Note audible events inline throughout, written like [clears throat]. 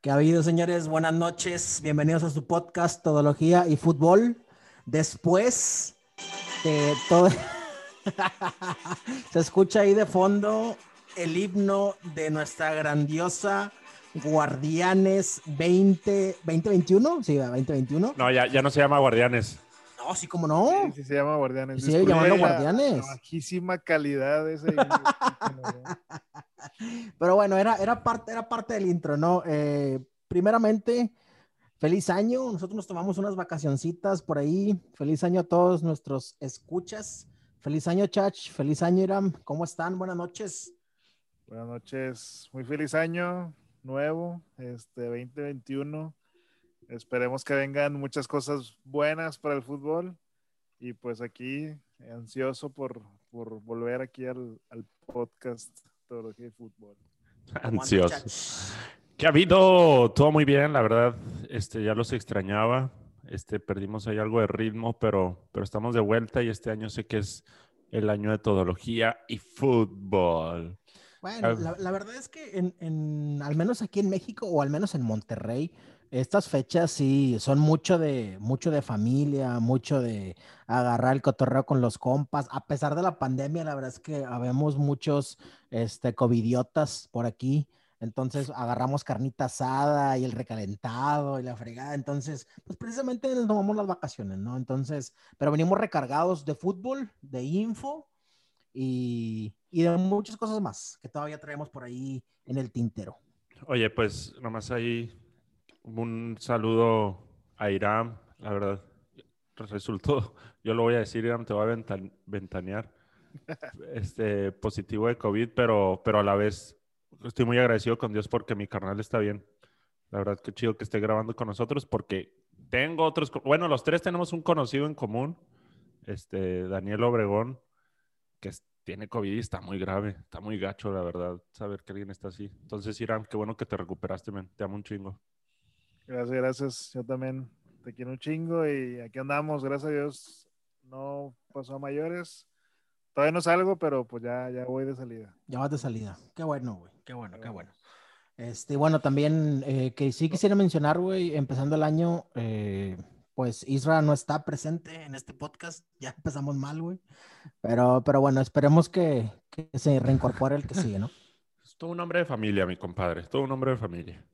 ¿Qué ha habido, señores? Buenas noches. Bienvenidos a su podcast Todología y Fútbol. Después de todo... [laughs] Se escucha ahí de fondo el himno de nuestra grandiosa Guardianes 20, 2021. Sí, 2021. No, ya, ya no se llama Guardianes. No, sí, como no. Sí, sí se llama Guardianes. Sí, la- Guardianes. La bajísima calidad de ese. [laughs] Pero bueno, era, era, parte, era parte del intro, ¿no? Eh, primeramente, feliz año. Nosotros nos tomamos unas vacacioncitas por ahí. Feliz año a todos nuestros escuchas. Feliz año, Chach. Feliz año, Iram. ¿Cómo están? Buenas noches. Buenas noches. Muy feliz año nuevo, este 2021. Esperemos que vengan muchas cosas buenas para el fútbol. Y pues aquí, ansioso por, por volver aquí al, al podcast Teología y Fútbol. ¿Cómo anda, Ansioso. Chach? Que ha habido todo muy bien, la verdad. Este, ya los extrañaba. Este, perdimos ahí algo de ritmo, pero, pero estamos de vuelta y este año sé que es el año de todología y fútbol. Bueno, Ah. la, la verdad es que en, en- al menos aquí en México o al menos en Monterrey, estas fechas sí son mucho de, mucho de familia, mucho de agarrar el cotorreo con los compas. A pesar de la pandemia, la verdad es que habemos muchos este, covidiotas por aquí. Entonces agarramos carnita asada y el recalentado y la fregada. Entonces, pues precisamente tomamos las vacaciones, ¿no? Entonces, pero venimos recargados de fútbol, de info y, y de muchas cosas más que todavía traemos por ahí en el tintero. Oye, pues nomás ahí un saludo a Iram, la verdad. Resultó, [laughs] yo lo voy a decir, Iram, te voy a ventan- ventanear. [laughs] Este positivo de COVID, pero, pero a la vez estoy muy agradecido con Dios porque mi carnal está bien. La verdad que chido que esté grabando con nosotros porque tengo otros, bueno, los tres tenemos un conocido en común, este Daniel Obregón, que tiene COVID y está muy grave, está muy gacho, la verdad, saber que alguien está así. Entonces, Iram, qué bueno que te recuperaste, men. Te amo un chingo. Gracias, gracias. Yo también te quiero un chingo y aquí andamos, gracias a Dios. No pasó a mayores. Todavía no salgo, pero pues ya, ya voy de salida. Ya vas de salida. Qué bueno, güey. Qué bueno, qué bueno. Este, bueno, también eh, que sí quisiera mencionar, güey, empezando el año, eh, pues Isra no está presente en este podcast. Ya empezamos mal, güey. Pero, pero bueno, esperemos que, que se reincorpore el que sigue, ¿no? Es todo un hombre de familia, mi compadre. Es todo un hombre de familia.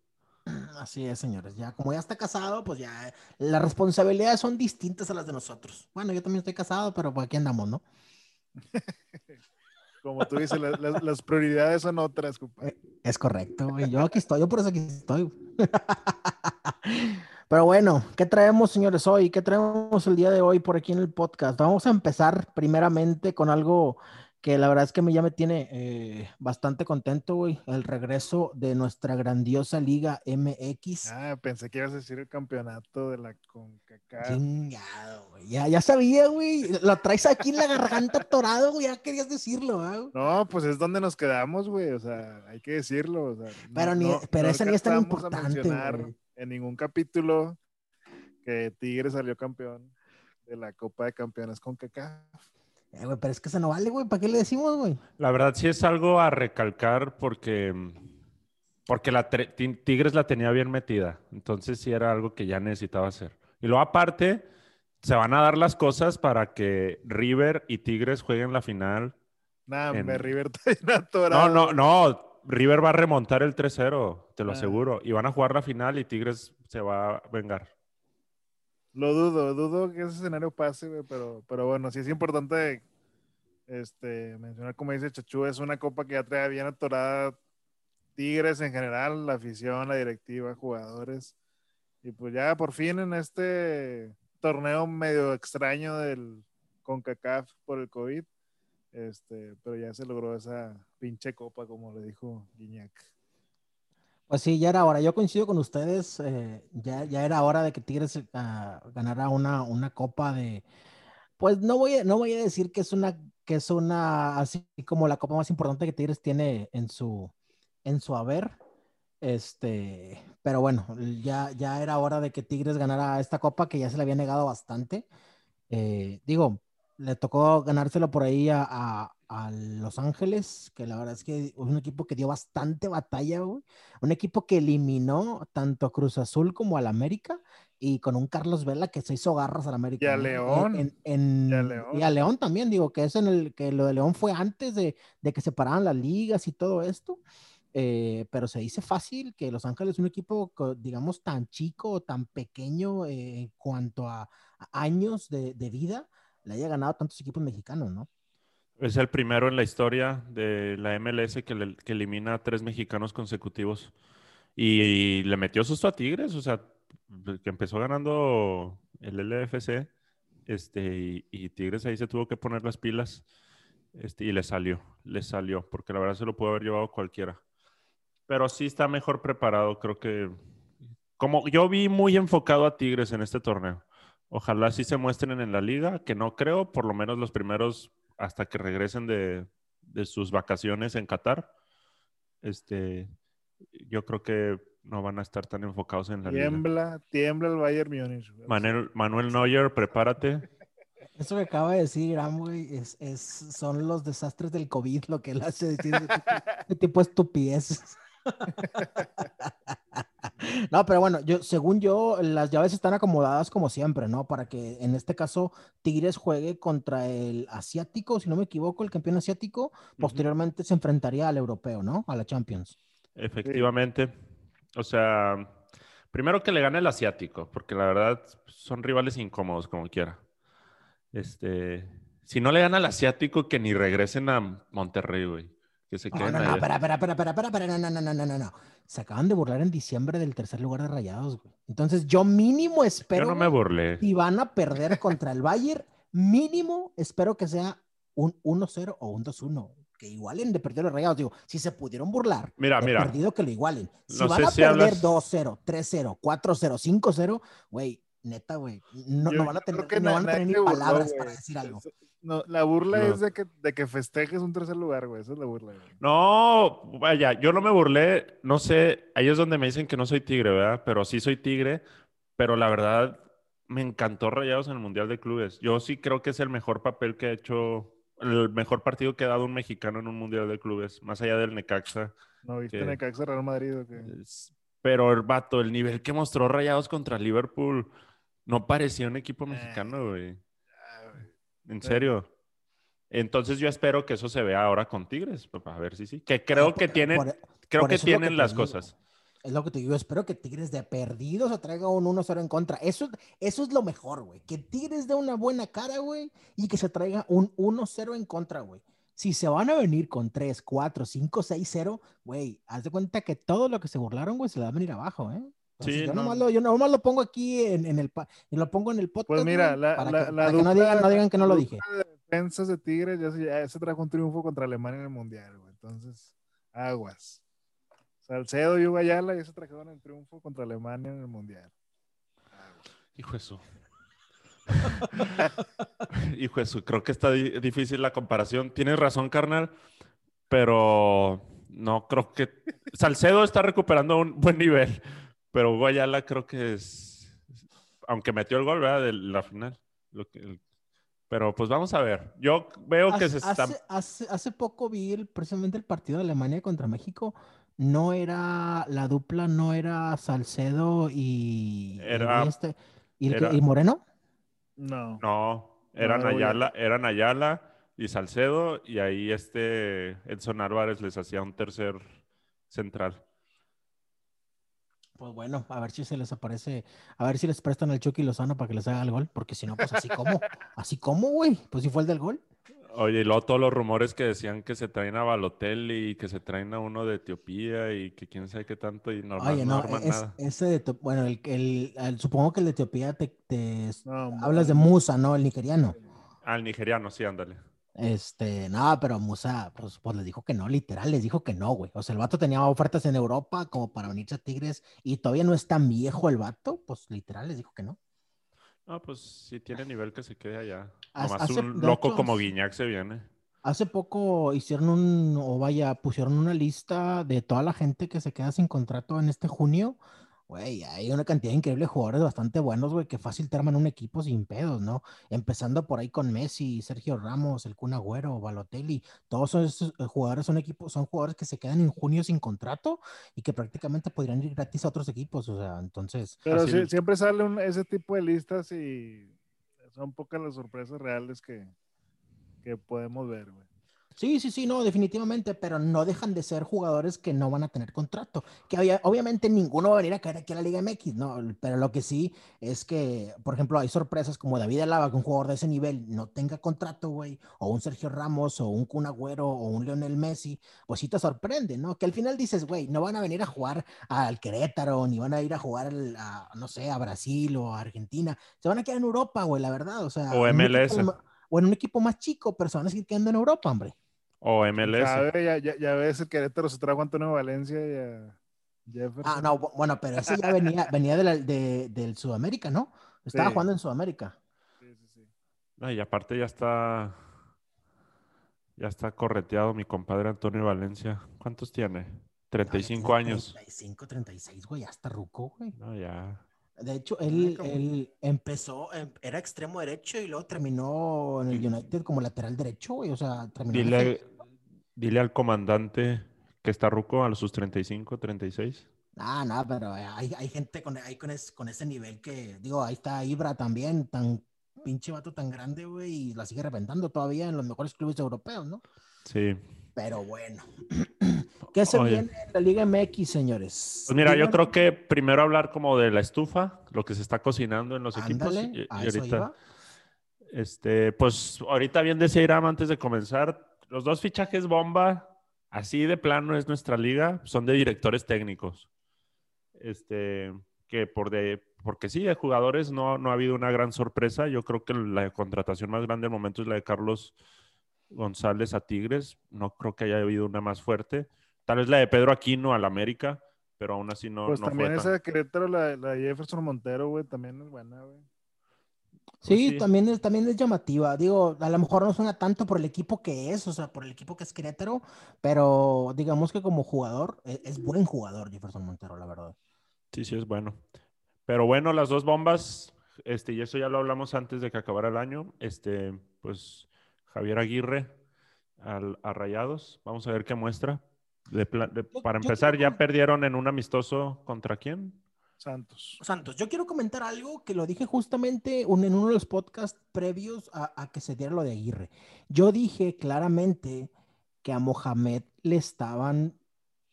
Así es, señores. Ya, como ya está casado, pues ya las responsabilidades son distintas a las de nosotros. Bueno, yo también estoy casado, pero pues aquí andamos, ¿no? [laughs] Como tú dices, la- las- las prioridades son otras, compadre. Es correcto, güey. Yo aquí estoy, yo por eso aquí estoy. [laughs] Pero bueno, ¿qué traemos, señores, hoy? ¿Qué traemos el día de hoy por aquí en el podcast? Vamos a empezar primeramente con algo que la verdad es que me, ya me tiene eh, bastante contento, güey. El regreso de nuestra grandiosa Liga MX. Ah, pensé que ibas a decir el campeonato de la CONCACAF. Chingado, güey. Ya, ya sabía, güey. Lo traes aquí en la garganta atorado, güey. Ya querías decirlo, ¿ah, güey? No, pues es donde nos quedamos, güey. O sea, hay que decirlo. o sea, no- Pero ni- no- pero no ese ni es tan importante, güey. En ningún capítulo que Tigre salió campeón de la Copa de Campeones CONCACAF. Eh, güey, pero es que se no vale, güey. ¿Para qué le decimos, güey? La verdad sí es algo a recalcar porque, porque la Tigres la tenía bien metida. Entonces sí era algo que ya necesitaba hacer. Y luego aparte, se van a dar las cosas para que River y Tigres jueguen la final. Nah, En- me River está bien No, atorado. no, no. River va a remontar el 3-0, te lo Ah. aseguro. Y van a jugar la final y Tigres se va a vengar. Lo dudo, dudo que ese escenario pase, pero, pero bueno, sí es importante este, mencionar, como dice Chachú, es una copa que ya trae bien atorada Tigres en general, la afición, la directiva, jugadores. Y pues ya por fin en este torneo medio extraño del CONCACAF por el COVID, este, pero ya se logró esa pinche copa, como le dijo Guiñac. Pues sí, ya era hora. Yo coincido con ustedes. eh, ya, ya era hora de que Tigres ah, ganara una, una copa de. Pues no voy, a, no voy a decir que es una, que es una, así como la copa más importante que Tigres tiene en su, en su haber. Este, pero bueno, ya, ya era hora de que Tigres ganara esta copa que ya se le había negado bastante. Eh, digo, le tocó ganárselo por ahí a, a- a Los Ángeles, que la verdad es que es un equipo que dio bastante batalla, güey. Un equipo que eliminó tanto a Cruz Azul como al América y con un Carlos Vela que se hizo garras al América. Y a. León. En- en- Y a y León. a León también, digo, que es en el que lo de León fue antes de, de que se pararan las ligas y todo esto. Eh, pero se dice fácil que Los Ángeles es un equipo, digamos, tan chico o tan pequeño eh, en cuanto a, a años de, de vida, le haya ganado a tantos equipos mexicanos, ¿no? Es el primero en la historia de la MLS que, elimina a tres mexicanos consecutivos. Y, le metió susto a Tigres, o sea, que empezó ganando el LFC, este, y, y Tigres ahí se tuvo que poner las pilas, este, y le salió, le salió, porque la verdad se lo pudo haber llevado cualquiera. Pero sí está mejor preparado, creo que. Como yo vi muy enfocado a Tigres en este torneo. Ojalá sí se muestren en la liga, que no creo, por lo menos los primeros hasta que regresen de, de sus vacaciones en Qatar. Este, yo creo que no van a estar tan enfocados en la liga. Tiembla, tiembla el Bayern Múnich. Manuel, Manuel Neuer, prepárate. Eso que acaba de decir güey, es, es, son los desastres del COVID lo que él hace decir ese tipo, [laughs] ese tipo de estupideces. [laughs] No, pero bueno, yo, según yo, las llaves están acomodadas como siempre, ¿no? Para que en este caso Tigres juegue contra el asiático, si no me equivoco, el campeón asiático, posteriormente se enfrentaría al europeo, ¿no? A la Champions. Efectivamente. O sea, primero que le gane el asiático, porque la verdad son rivales incómodos como quiera. Este, si no le gana al asiático, que ni regresen a Monterrey, güey. Que se No, queden no, no, allá. espera, espera, espera, espera, espera, espera, no, no, no, no, no, no, no. Se acaban de burlar en diciembre del tercer lugar de Rayados, güey. Entonces yo mínimo Yo espero, no me burlé. si van a perder contra el Bayern, mínimo espero que sea un 1-0 o un 2-1. Que igualen de perder los rayados. Digo, si se pudieron burlar, Mira, mira. perdido que lo igualen. Si No van a si perder hablas- 2-0, 3-0, 4-0, 5-0, güey, neta, güey, no, no van a tener, que no na- van a nadie tener ni burló, palabras para decir algo. Es- No, la burla No. es de que, de que festejes un tercer lugar, güey. Esa es la burla, güey. No, vaya, yo no me burlé, no sé, ahí es donde me dicen que no soy tigre, ¿verdad? Pero sí soy tigre, pero la verdad me encantó Rayados en el Mundial de Clubes. Yo sí creo que es el mejor papel que ha hecho, el mejor partido que ha dado un mexicano en un Mundial de Clubes, más allá del Necaxa. ¿No viste. Necaxa Real Madrid o qué? Es- Pero el vato, el nivel que mostró Rayados contra Liverpool, no parecía un equipo mexicano, güey. Ah. En serio. Entonces yo espero que eso se vea ahora con Tigres, a ver si sí. Que creo que tienen, por- creo por que tienen te las digo. cosas. Es lo que te digo, espero que Tigres de perdido se traiga un 1-0 en contra. Eso, eso es lo mejor, güey. Que Tigres dé una buena cara, güey, y que se traiga un 1-0 en contra, güey. Si se van a venir con 3, 4, 5, 6, 0, güey, haz de cuenta que todo lo que se burlaron, güey, se le va a venir abajo, ¿eh? Entonces, Sí, yo, no. nomás lo, yo nomás lo pongo aquí en, en el y lo pongo en el podcast. Pues mira, la, para la, que, la para que no, dupla- digan, no digan que no lo dije. dupla de defensas de Tigres ya se, ya se trajo un triunfo contra Alemania en el Mundial, güey. Entonces, aguas. Salcedo y Hugo Ayala ya se trajeron el triunfo contra Alemania en el Mundial. Hijo de su. [laughs] Hijo de su, creo que está di- difícil la comparación. Tienes razón, carnal, pero no creo que. Salcedo está recuperando un buen nivel, pero Guayala creo que es. Aunque metió el gol, ¿verdad? De la final. Lo que- el- Pero pues vamos a ver. Yo veo que se está. hace, hace- hace poco vi el, precisamente el partido de Alemania contra México. No era, la dupla no era Salcedo y, y este- y, el que- era- y Moreno. No. No, eran. Ayala, eran Ayala y Salcedo, y ahí este Edson Álvarez les hacía un tercer central. Pues bueno, a ver si se les aparece, a ver si les prestan el Chucky Lozano para que les haga el gol, porque si no, pues así como, así como, güey, pues si fue el del gol. Oye, y luego todos los rumores que decían que se traen a Balotelli y que se traen a uno de Etiopía y que quién sabe qué tanto y no, Oye, no no, es- nada. ese de, bueno, el, el- el- supongo que el de Etiopía te, te- No, hablas de Musa, ¿no? El nigeriano. Al nigeriano, sí, ándale. Este, nada, pero Musa, pues, pues les dijo que no, literal, les dijo que no, güey. O sea, el vato tenía ofertas en Europa como para unirse a Tigres y todavía no es tan viejo el vato, pues literal les dijo que no. No, pues si tiene nivel que se quede allá. Hace- Nomás hace- un loco hecho, como Guiñac se viene. Hace poco hicieron un, o vaya, pusieron una lista de toda la gente que se queda sin contrato en este junio. Güey, hay una cantidad increíble de jugadores bastante buenos, güey, que fácil te arman un equipo sin pedos, ¿no? Empezando por ahí con Messi, Sergio Ramos, el Kun Agüero, Balotelli, todos esos eh, jugadores son equipos, son jugadores que se quedan en junio sin contrato y que prácticamente podrían ir gratis a otros equipos, o sea, entonces. Pero sí- siempre sale un- ese tipo de listas y son pocas las sorpresas reales que, que podemos ver, güey. Sí, sí, sí, no, definitivamente, pero no dejan de ser jugadores que no van a tener contrato. Que obvia- obviamente ninguno va a venir a caer aquí a la Liga MX, ¿no? Pero lo que sí es que, por ejemplo, hay sorpresas como David Alaba, que un jugador de ese nivel no tenga contrato, güey, o un Sergio Ramos, o un Kun Agüero, o un Lionel Messi, pues sí te sorprende, ¿no? Que al final dices, güey, no van a venir a jugar al Querétaro, ni van a ir a jugar, al- a, no sé, a Brasil o a Argentina. Se van a quedar en Europa, güey, la verdad, o sea. O equipo MLS. O en un equipo más chico, pero se van a seguir quedando en Europa, hombre. O MLS. Ya, ya, ya ves el Querétaro se trajo a Antonio Valencia y a Jefferson. Ah, no, bu- bueno, pero ese ya venía, [laughs] venía de la- de- del Sudamérica, ¿no? Estaba Sí. jugando en Sudamérica. Sí, sí, sí. No, y aparte ya está. Ya está correteado mi compadre Antonio Valencia. ¿Cuántos tiene? 35 Ah, años. 35, 36, güey, hasta ruco, güey. No, ya. De hecho, él, él empezó, em- era extremo derecho y luego terminó en el United como lateral derecho, güey. O sea, terminó. en Dile. Dile al comandante que está ruco a sus 35, 36. Ah, no, pero hay, hay gente con, hay con, es- con ese nivel que, digo, ahí está Ibra también, tan pinche vato tan grande, güey, y la sigue reventando todavía en los mejores clubes europeos, ¿no? Sí. Pero bueno. [clears throat] ¿Qué se Oye. viene en la Liga MX, señores? Pues mira, yo creo que primero hablar como de la estufa, lo que se está cocinando en los equipos. Ándale, y- y a eso ahorita, iba. este, pues ahorita bien decía Iram antes de comenzar, los dos fichajes bomba, así de plano es nuestra liga, son de directores técnicos. Este, que por de, porque sí, de jugadores no, no ha habido una gran sorpresa. Yo creo que la contratación más grande del momento es la de Carlos González a Tigres. No creo que haya habido una más fuerte. Tal vez la de Pedro Aquino al América, pero aún así no, Pues no también fue esa tan- de Querétaro, la, la de Jefferson Montero, güey, también es buena, güey. Sí, sí. También, es, también es llamativa. Digo, a lo mejor no suena tanto por el equipo que es, o sea, por el equipo que es Querétaro, pero digamos que como jugador, e- es, buen jugador Jefferson Montero, la verdad. Sí, sí, es bueno. Pero bueno, las dos bombas, este, y eso ya lo hablamos antes de que acabara el año. Este, pues Javier Aguirre al, a Rayados. Vamos a ver qué muestra. De de- para yo empezar, ya perdieron en un amistoso contra quién? Santos. Santos, yo quiero comentar algo que lo dije justamente en uno de los podcasts previos a, a que se diera lo de Aguirre. Yo dije claramente que a Mohamed le estaban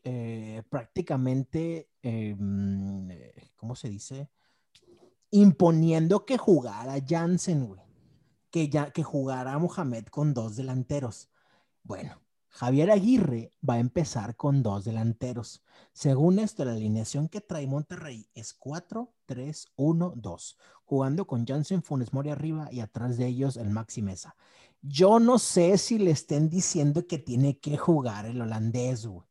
eh, prácticamente, eh, mm, eh, ¿cómo se dice? Imponiendo que jugara Jansen, güey. Que, ya, que jugara Mohamed con dos delanteros. Bueno, Javier Aguirre va a empezar con dos delanteros. Según esto, la alineación que trae Monterrey es 4-3-1-2, jugando con Jansen Funes Mori arriba y atrás de ellos el Maxi Mesa. Yo no sé si le estén diciendo que tiene que jugar el holandés, güey.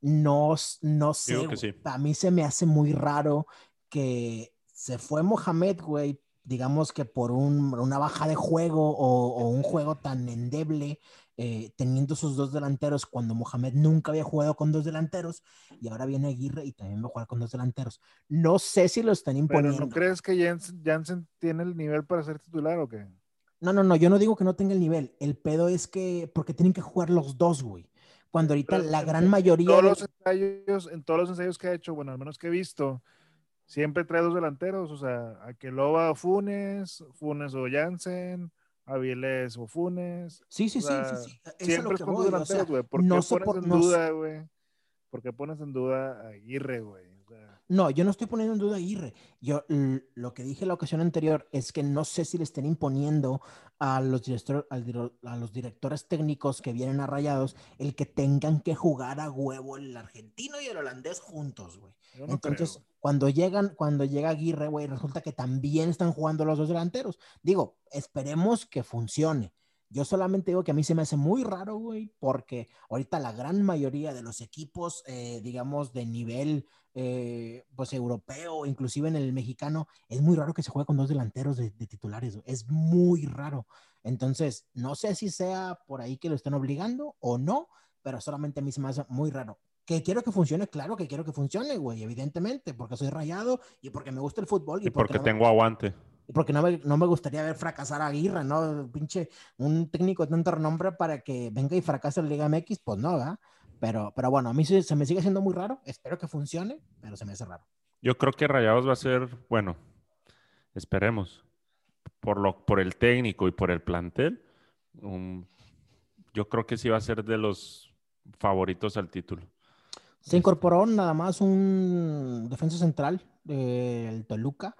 No, no sé. Sí. A mí se me hace muy raro que se fue Mohamed, güey, digamos que por un- una baja de juego o, o un juego tan endeble, eh, teniendo sus dos delanteros cuando Mohamed nunca había jugado con dos delanteros y ahora viene Aguirre y también va a jugar con dos delanteros. No sé si lo están Pero imponiendo. ¿no crees que Jansen, Jansen tiene el nivel para ser titular o qué? No, no, no, yo no digo que no tenga el nivel. El pedo es que, porque tienen que jugar los dos, güey. Cuando ahorita Pero la en- gran en mayoría. Todos de- los ensayos, en todos los ensayos que ha hecho, bueno, al menos que he visto, siempre trae dos delanteros, o sea, Aqueloba o Funes, Funes o Jansen, Avilés o Funes. Sí, sí, o sí, sea, Siempre es con dos voy, o delanteros, sea, güey. ¿Por qué no pones en no duda, güey? ¿Por qué pones en duda a Aguirre, güey? No, yo no estoy poniendo en duda a Aguirre. Yo lo que dije la ocasión anterior es que no sé si le estén imponiendo a los, director- a los directores técnicos que vienen a Rayados el que tengan que jugar a huevo el argentino y el holandés juntos, güey. no Entonces, creo. cuando llegan, cuando llega Aguirre, güey, resulta que también están jugando los dos delanteros. Digo, esperemos que funcione. Yo solamente digo que a mí se me hace muy raro, güey, porque ahorita la gran mayoría de los equipos, eh, digamos, de nivel, eh, pues, europeo, inclusive en el mexicano, es muy raro que se juegue con dos delanteros de, de titulares, güey. Es muy raro. Entonces, no sé si sea por ahí que lo están obligando o no, pero solamente a mí se me hace muy raro. Que quiero que funcione, claro que quiero que funcione, güey, evidentemente, porque soy rayado y porque me gusta el fútbol. Y, porque, tengo aguante. Porque no me, no me gustaría ver fracasar a Aguirre, ¿no? Pinche, un técnico de tanto renombre para que venga y fracase la Liga MX, pues no, ¿verdad? Pero, pero bueno, a mí se, se me sigue haciendo muy raro. Espero que funcione, pero se me hace raro. Yo creo que Rayados va a ser, bueno, esperemos, por, lo, por el técnico y por el plantel, yo creo que sí va a ser de los favoritos al título. Se incorporó nada más un defensa central del Toluca.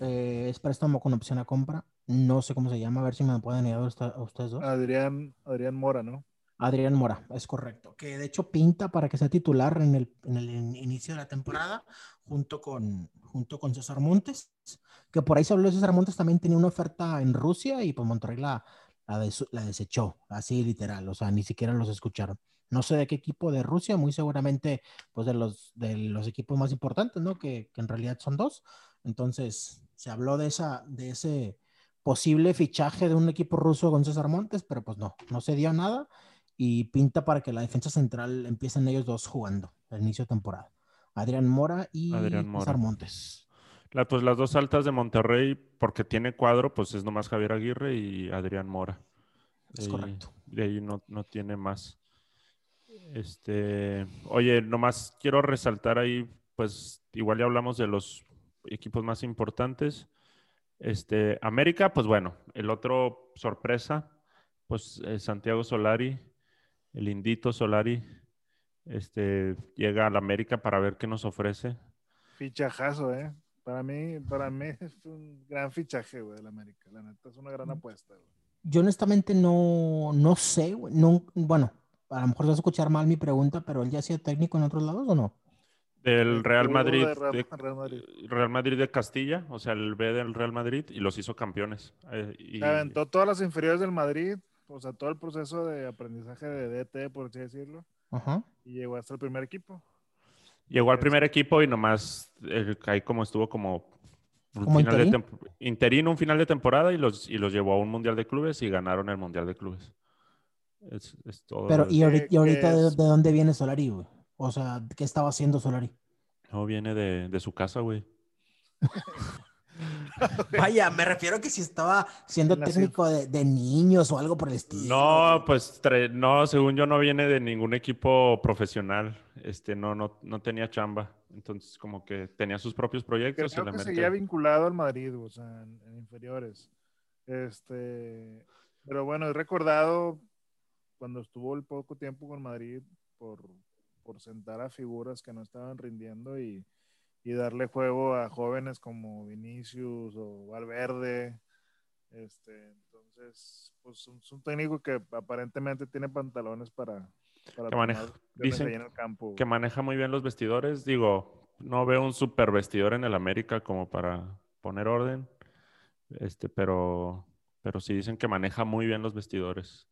Eh, es préstamo con opción a compra. No sé cómo se llama, a ver si me pueden ayudar a ustedes dos. Adrián, Adrián Mora, ¿no? Adrián Mora, es correcto. Que de hecho pinta para que sea titular en el, en el inicio de la temporada, junto con, junto con César Montes. Que por ahí se habló de César Montes, también tenía una oferta en Rusia y pues Monterrey la, la, desechó, así literal, o sea, ni siquiera los escucharon. No sé de qué equipo de Rusia, muy seguramente pues de los, de los equipos más importantes, ¿no? Que, que en realidad son dos. Entonces, se habló de, esa, de ese posible fichaje de un equipo ruso con César Montes, pero pues no, no se dio nada y pinta para que la defensa central empiecen ellos dos jugando al inicio de temporada. Adrián Mora y César Montes. pues las dos altas de Monterrey, porque tiene cuadro, pues es nomás Javier Aguirre y Adrián Mora. Es correcto. De ahí no, no, tiene más. Este, oye, nomás quiero resaltar ahí, pues igual ya hablamos de los equipos más importantes. Este, América, pues bueno, el otro sorpresa, pues Santiago Solari el Indito Solari este, llega a la América para ver qué nos ofrece. Fichajazo, ¿eh? Para mí, para mí es un gran fichaje, güey, la América. La neta es una gran apuesta, güey. Yo honestamente no, no sé, güey. No, bueno, a lo mejor vas a escuchar mal mi pregunta, pero él ya ha sido técnico en otros lados o no? Del Real Madrid, de Real, Madrid. de Castilla, o sea, el B del Real Madrid y los hizo campeones. Eh, y... aventó todas las inferiores del Madrid, o sea, todo el proceso de aprendizaje de DT, por así decirlo. Y llegó hasta el primer equipo. Llegó al primer equipo y nomás eh, ahí como estuvo como, un final de interino, un final de temporada y los, y los llevó a un mundial de clubes y ganaron el mundial de clubes. Es, todo. Pero, ¿y ahorita, de, dónde viene Solari, güey? O sea, ¿qué estaba haciendo Solari? No, viene de, de su casa, güey. [laughs] Vaya, me refiero a que si estaba siendo técnico de, niños o algo por el estilo. No, pues no, según yo no viene de ningún equipo profesional. Este, no, no, no tenía chamba. Entonces, como que tenía sus propios proyectos. Creo que seguía vinculado al Madrid, o sea, en, inferiores. Este, pero bueno, he recordado cuando estuvo el poco tiempo con Madrid por, por sentar a figuras que no estaban rindiendo y y darle juego a jóvenes como Vinicius o Valverde. Este, entonces, pues es un técnico que aparentemente tiene pantalones para, que maneja, dicen en el campo. que maneja muy bien los vestidores. Digo, no veo un super vestidor en el América como para poner orden, este, pero, pero sí dicen que maneja muy bien los vestidores.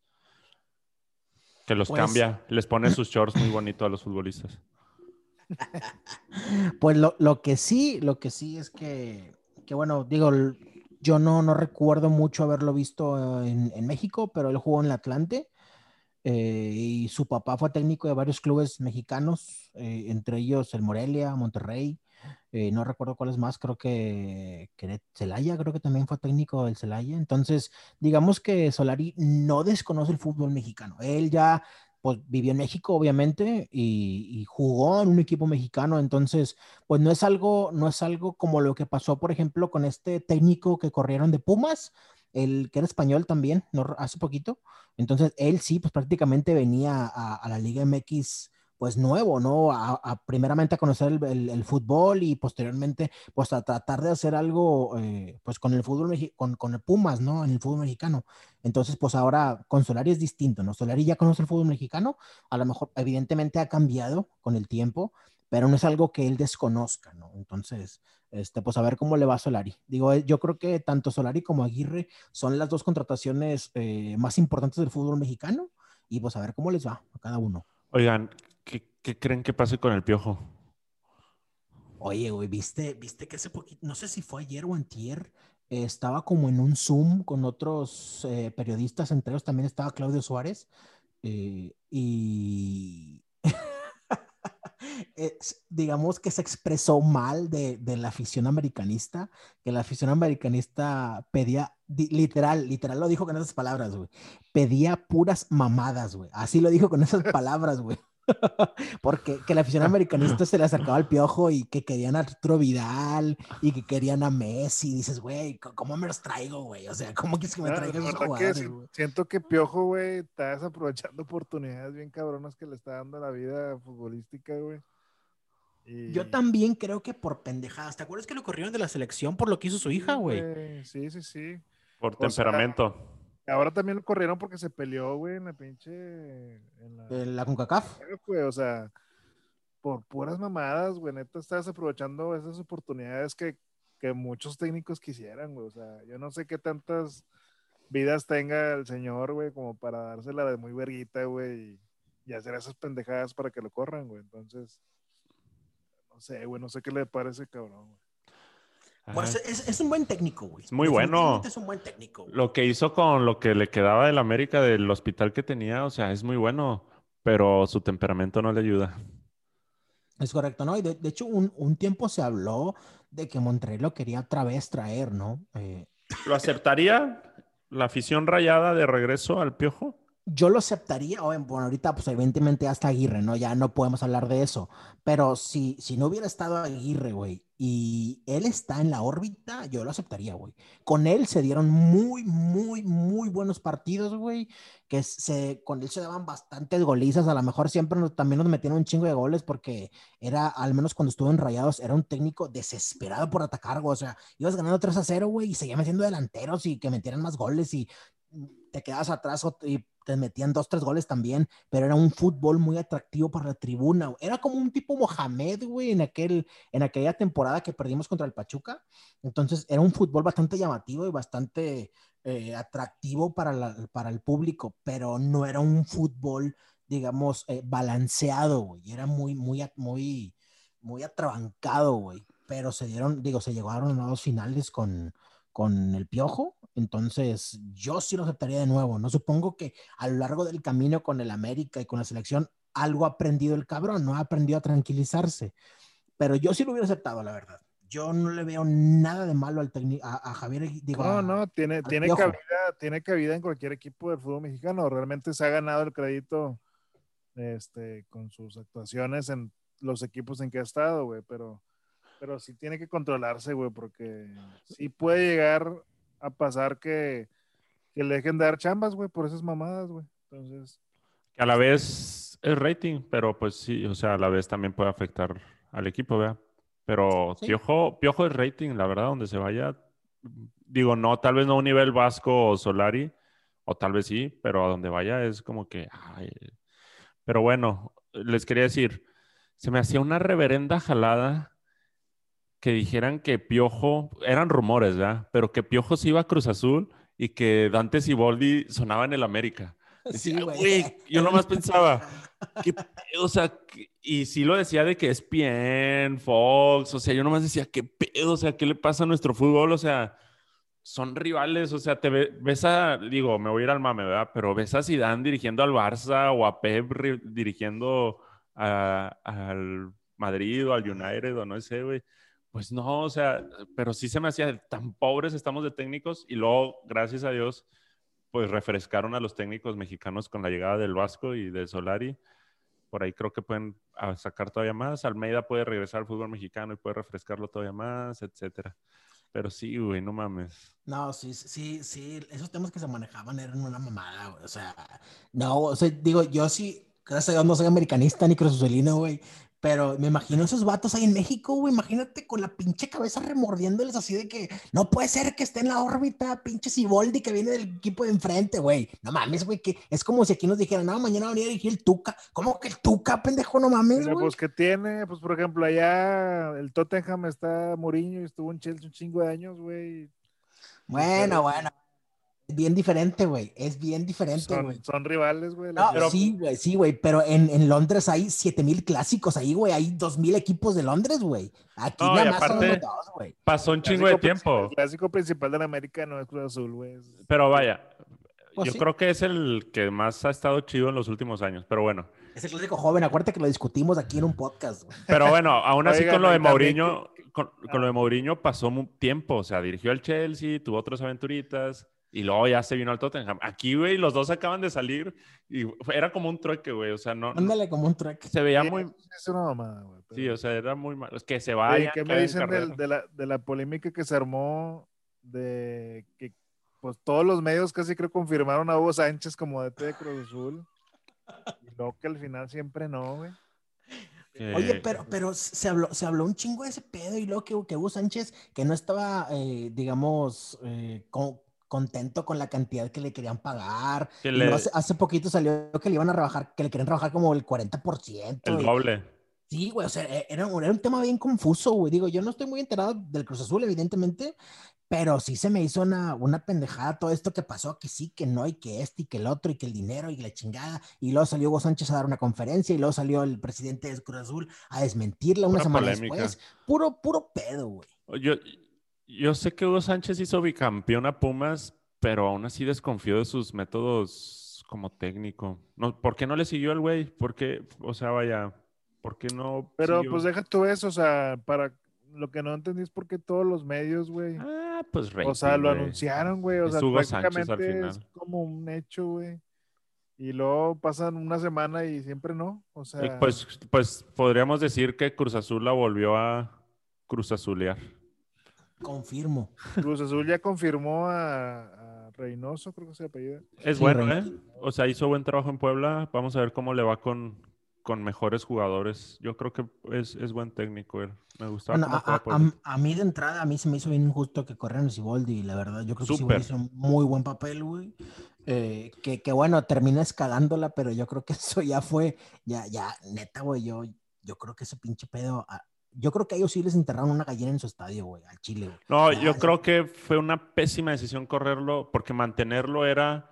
Que los pues cambia, les pone [laughs] sus shorts muy bonitos a los futbolistas. [laughs] pues lo, lo, que sí, lo que sí es que, que bueno, digo, yo no, no recuerdo mucho haberlo visto en, en México, pero él jugó en el Atlante eh, y su papá fue técnico de varios clubes mexicanos, eh, entre ellos el Morelia, Monterrey, eh, no recuerdo cuáles más, creo que, que Celaya, creo que también fue técnico del Celaya. Entonces, digamos que Solari no desconoce el fútbol mexicano. Él ya pues vivió en México, obviamente, y, jugó en un equipo mexicano, entonces, pues no es algo, no es algo como lo que pasó, por ejemplo, con este técnico que corrieron de Pumas, el que era español también, no, hace poquito. Entonces, él sí, pues prácticamente venía a, a la Liga MX pues nuevo, ¿no? Primeramente a conocer el, fútbol y posteriormente pues a tratar de hacer algo eh, pues con el fútbol, con, con el Pumas, ¿no? En el fútbol mexicano. Entonces pues ahora con Solari es distinto, ¿no? Solari ya conoce el fútbol mexicano, a lo mejor evidentemente ha cambiado con el tiempo, pero no es algo que él desconozca, ¿no? Entonces, este, pues a ver cómo le va a Solari. Digo, eh, yo creo que tanto Solari como Aguirre son las dos contrataciones eh, más importantes del fútbol mexicano y pues a ver cómo les va a cada uno. Oigan, ¿Qué, creen que pase con el piojo? Oye, güey, ¿viste, viste que hace poquito, no sé si fue ayer o antier, estaba como en un Zoom con otros eh, periodistas, entre ellos también estaba Claudio Suárez, eh, y [laughs] digamos que se expresó mal de, de, la afición americanista, que la afición americanista pedía, literal, literal lo dijo con esas palabras, güey, pedía puras mamadas, güey, así lo dijo con esas [laughs] palabras, güey. [laughs] Porque que la afición americanista se le acercaba al piojo y que querían a Arturo Vidal y que querían a Messi. dices, güey, ¿cómo me los traigo, güey? O sea, ¿cómo quieres que me traigan esos jugadores, Siento que Piojo, güey, está desaprovechando oportunidades bien cabronas que le está dando la vida futbolística, güey. Yo también creo que por pendejadas. ¿Te acuerdas que lo corrieron de la selección por lo que hizo su hija, güey? Sí, sí, sí. Por temperamento. Ahora también lo corrieron porque se peleó, güey, en la pinche. En la, ¿En la CONCACAF. o sea, por puras mamadas, güey. Neta, estás aprovechando esas oportunidades que, que muchos técnicos quisieran, güey. O sea, yo no sé qué tantas vidas tenga el señor, güey, como para dársela de muy verguita, güey, y, y, hacer esas pendejadas para que lo corran, güey. Entonces, no sé, güey, no sé qué le parece, cabrón, güey. Pues es, un buen técnico, güey. Es muy bueno. Es un buen técnico. Lo que hizo con lo que le quedaba del América, del hospital que tenía, o sea, es muy bueno, pero su temperamento no le ayuda. Es correcto, ¿no? Y de, hecho, un, tiempo se habló de que Monterrey lo quería otra vez traer, ¿no? Eh, ¿Lo aceptaría la afición rayada de regreso al Piojo? Yo lo aceptaría, bueno, ahorita pues evidentemente hasta Aguirre, ¿no? Ya no podemos hablar de eso, pero si, si no hubiera estado Aguirre, güey, y él está en la órbita, yo lo aceptaría, güey. Con él se dieron muy, muy, muy buenos partidos, güey, que se, con él se daban bastantes golizas, a lo mejor siempre también nos metieron un chingo de goles porque era, al menos cuando estuvo en Rayados, era un técnico desesperado por atacar, güey, o sea, ibas ganando 3 a 0, güey, y seguía metiendo delanteros y que metieran más goles y te quedas atrás y te metían dos, tres goles también, pero era un fútbol muy atractivo para la tribuna. Era como un tipo Mohamed, güey, en, aquel, en aquella temporada que perdimos contra el Pachuca. Entonces era un fútbol bastante llamativo y bastante eh, atractivo para, para el público, pero no era un fútbol, digamos, eh, balanceado, güey. Era muy, muy, muy, muy atrabancado, güey. Pero se dieron, digo, se llegaron a dos finales con, con el Piojo. Entonces, yo sí lo aceptaría de nuevo. No supongo que a lo largo del camino con el América y con la selección algo ha aprendido el cabrón, no ha aprendido a tranquilizarse. Pero yo sí lo hubiera aceptado, la verdad. Yo no le veo nada de malo al a, a, Javier. Digo, no, no, tiene, tiene, cabida, tiene cabida en cualquier equipo del fútbol mexicano. Realmente se ha ganado el crédito este, con sus actuaciones en los equipos en que ha estado, güey. Pero pero sí tiene que controlarse, güey, porque sí puede llegar a pasar que, que le dejen de dar chambas, güey, por esas mamadas, güey. Entonces. Que a la vez es rating, pero pues sí, o sea, a la vez también puede afectar al equipo, ¿verdad? Pero Piojo, Piojo es rating, la verdad, donde se vaya. Digo, no, tal vez no a un nivel Vasco o Solari, o tal vez sí, pero a donde vaya es como que. Pero bueno, les quería decir, se me hacía una reverenda jalada que dijeran que Piojo, eran rumores, ¿verdad? Pero que Piojo se iba a Cruz Azul y que Dante Siboldi sonaba en el América. [laughs] sí, güey. Yo nomás pensaba, [laughs] ¿qué pedo? O sea, y sí lo decía de que es bien, Fox, o sea, yo nomás decía, ¿qué pedo? O sea, ¿qué le pasa a nuestro fútbol? O sea, son rivales, o sea, te ves a, digo, me voy a ir al mame, ¿verdad? Pero ves a Zidane dirigiendo al Barça o a Pep dirigiendo al Madrid o al United o no sé, güey. Pues no, o sea, pero sí se me hacía tan pobres estamos de técnicos y luego, gracias a Dios, pues refrescaron a los técnicos mexicanos con la llegada del Vasco y del Solari. Por ahí creo que pueden ah, sacar todavía más. Almeida puede regresar al fútbol mexicano y puede refrescarlo todavía más, etcétera. Pero sí, güey, no mames. No, sí, sí, sí. Esos temas que se manejaban eran una mamada, güey. O sea, no, o sea, digo, yo sí, gracias a Dios no soy americanista ni cruzuselino, güey. Pero me imagino esos vatos ahí en México, güey. Imagínate con la pinche cabeza remordiéndoles así de que no puede ser que esté en la órbita, pinche Siboldi que viene del equipo de enfrente, güey. No mames, güey, que es como si aquí nos dijeran, no, mañana va a venir a dirigir el Tuca. ¿Cómo que el Tuca, pendejo? No mames, güey. Pues que tiene, pues por ejemplo, allá el Tottenham está Mourinho y estuvo en Chelsea un chingo de años, güey. Bueno, bueno bien diferente, güey. Es bien diferente, güey. Son, rivales, güey. sí, güey, sí, güey. Pero en, en, Londres hay 7000 clásicos ahí, güey. Hay 2000 equipos de Londres, güey. Aquí nada más son dos, güey. Pasó un chingo de tiempo. El clásico principal de la América no es Cruz Azul, güey. Pero vaya, Pues yo sí. creo que es el que más ha estado chido en los últimos años, pero bueno. Es el clásico joven, acuérdate que lo discutimos aquí en un podcast. güey. Pero bueno, aún así con lo de Mourinho, con, con lo de Mourinho pasó tiempo, o sea, dirigió al Chelsea, tuvo otras aventuritas y luego ya se vino al Tottenham. Aquí, güey, los dos acaban de salir y era como un trueque, güey, o sea, no, Ándale como un track. se veía Sí, muy, Es una mamada, güey. pero- sí, o sea, era muy malo. Es que se vaya. ¿qué me dicen del- de, la, de la polémica que se armó de que pues todos los medios casi creo confirmaron a Hugo Sánchez como DT de Cruz Azul? Y luego que al final siempre no, güey. Oye, pero, pero se habló, se habló un chingo de ese pedo y luego que, que Hugo Sánchez, que no estaba, eh, digamos, eh, con- contento con la cantidad que le querían pagar. que le- hace, hace poquito salió que le iban a rebajar, que le querían rebajar como el 40%. el y- doble. Sí, güey, o sea, e- era, un- era un tema bien confuso, güey. Digo, yo no estoy muy enterado del Cruz Azul, evidentemente, pero sí se me hizo una, una pendejada todo esto que pasó, que sí, que no, y que este, y que el otro, y que el dinero, y la chingada. Y luego salió Hugo Sánchez a dar una conferencia, y luego salió el presidente de Cruz Azul a desmentirla una Pura semana polémica. después. Puro, puro pedo, güey. Yo, yo sé que Hugo Sánchez hizo bicampeón a Pumas, pero aún así desconfío de sus métodos como técnico. No, ¿Por qué no le siguió el güey? ¿Por qué? O sea, vaya, ¿por qué no? Pero siguió? pues deja tú eso, o sea, para lo que no entendí es por qué todos los medios, güey. Ah, pues o sea, rating, lo anunciaron, güey. O Es sea, Hugo Sánchez al prácticamente es como un hecho, güey. Y luego pasan una semana y siempre no. O Eh, sea, Pues, pues podríamos decir que Cruz Azul la volvió a Cruz Azulear. Confirmo. Cruz Azul ya confirmó a, a Reynoso, creo que se apellida. Es Sí, bueno, Reynoso. ¿eh? O sea, hizo buen trabajo en Puebla. Vamos a ver cómo le va con, con mejores jugadores. Yo creo que es, es buen técnico él. Me gustaba Bueno, cómo a, a- a- a mí de entrada, a mí se me hizo bien injusto que corrieran a Siboldi, la verdad. Yo creo que. Siboldi hizo un muy buen papel, güey. Eh, que, que bueno, termina escalándola, pero yo creo que [laughs] eso ya fue, ya, ya, neta, güey, yo, yo creo que ese pinche pedo, ah, yo creo que a ellos sí les enterraron una gallina en su estadio, güey, al Chile, güey. No, Ya, yo ya. creo que fue una pésima decisión correrlo, porque mantenerlo era,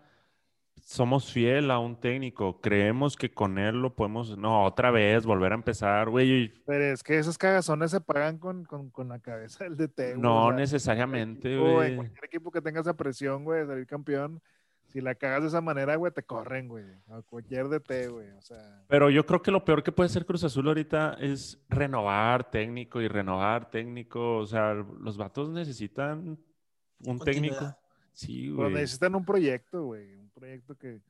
somos fiel a un técnico, creemos que con él lo podemos, no, otra vez, volver a empezar, güey, Pero es que esos cagazones se pagan con, con, con la cabeza del DT. güey, no o sea, necesariamente, en güey. cualquier equipo que tenga esa presión, güey, de salir campeón, si la cagas de esa manera, güey, te corren, güey. A cualquier DT, güey. O sea, Pero yo creo que lo peor que puede hacer Cruz Azul ahorita es renovar técnico y renovar técnico, o sea, los vatos necesitan un técnico. Sí, güey. necesitan un proyecto, güey. Un proyecto que.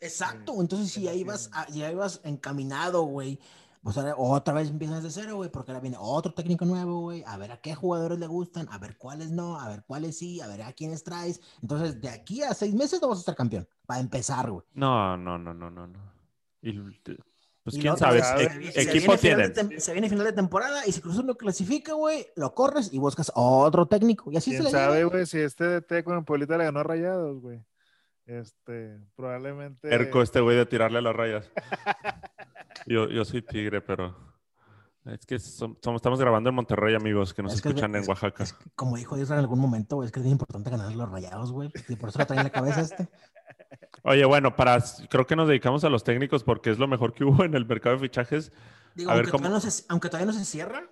Exacto, Sí, entonces si ibas, tienen. a- ya ibas encaminado, güey, pues ahora otra vez empiezas de cero, güey, porque ahora viene otro técnico nuevo, güey, a ver a qué jugadores le gustan, a ver cuáles no, a ver cuáles sí, a ver a quiénes traes. Entonces, de aquí a seis meses no vas a estar campeón, para empezar, güey. No, no, no, no, no, no. Y, pues Y quién sabe, se- E- se- se equipo tem- se viene final de temporada y si Cruz no clasifica, güey, lo corres y buscas otro técnico. Y así se Quién le sabe, güey, si este DT con el Pueblita le ganó a Rayados, güey. Este, probablemente. Erco este güey de tirarle a las rayas. [laughs] Yo, yo soy tigre, pero es que som- somos, estamos grabando en Monterrey, amigos, que nos Es que- escuchan en es- Oaxaca. es que, como dijo Israel en algún momento, güey, es que es bien importante ganar los rayados, güey. Y por eso lo trae en la cabeza este. Oye, bueno, para creo que nos dedicamos a los técnicos porque es lo mejor que hubo en el mercado de fichajes. Digo, A ver cómo- todavía no se, aunque todavía no se cierra,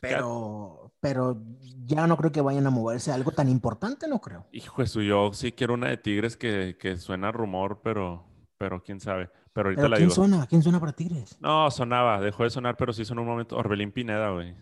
pero, pero ya no creo que vayan a moverse algo tan importante, no creo. Hijo de su, yo sí quiero una de Tigres que, que suena rumor, pero, pero quién sabe. Pero ahorita Pero la ¿quién digo. suena? ¿Quién suena para Tigres? No, sonaba, dejó de sonar, pero sí sonó un momento. Orbelín Pineda, güey.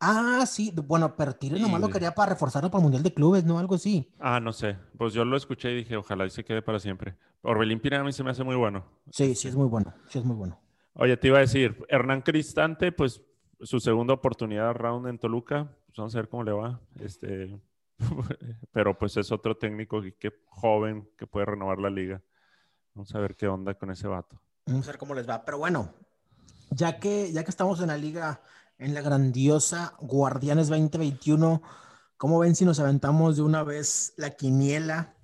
Ah, sí, bueno, pero Tigres Sí, nomás lo quería para reforzarlo para el Mundial de Clubes, ¿no? Algo así. Ah, no sé. Pues yo lo escuché y dije, ojalá y se quede para siempre. Orbelín Pineda a mí se me hace muy bueno. Sí, sí es muy bueno, sí es muy bueno. Oye, te iba a decir, Hernán Cristante, pues su segunda oportunidad round en Toluca. Pues vamos a ver cómo le va. Este, [laughs] pero pues es otro técnico que, que joven que puede renovar la liga. Vamos a ver qué onda con ese vato. Vamos a ver cómo les va. Pero bueno, ya que, ya que estamos en la liga, en la grandiosa Guardianes 2021, ¿cómo ven si nos aventamos de una vez la quiniela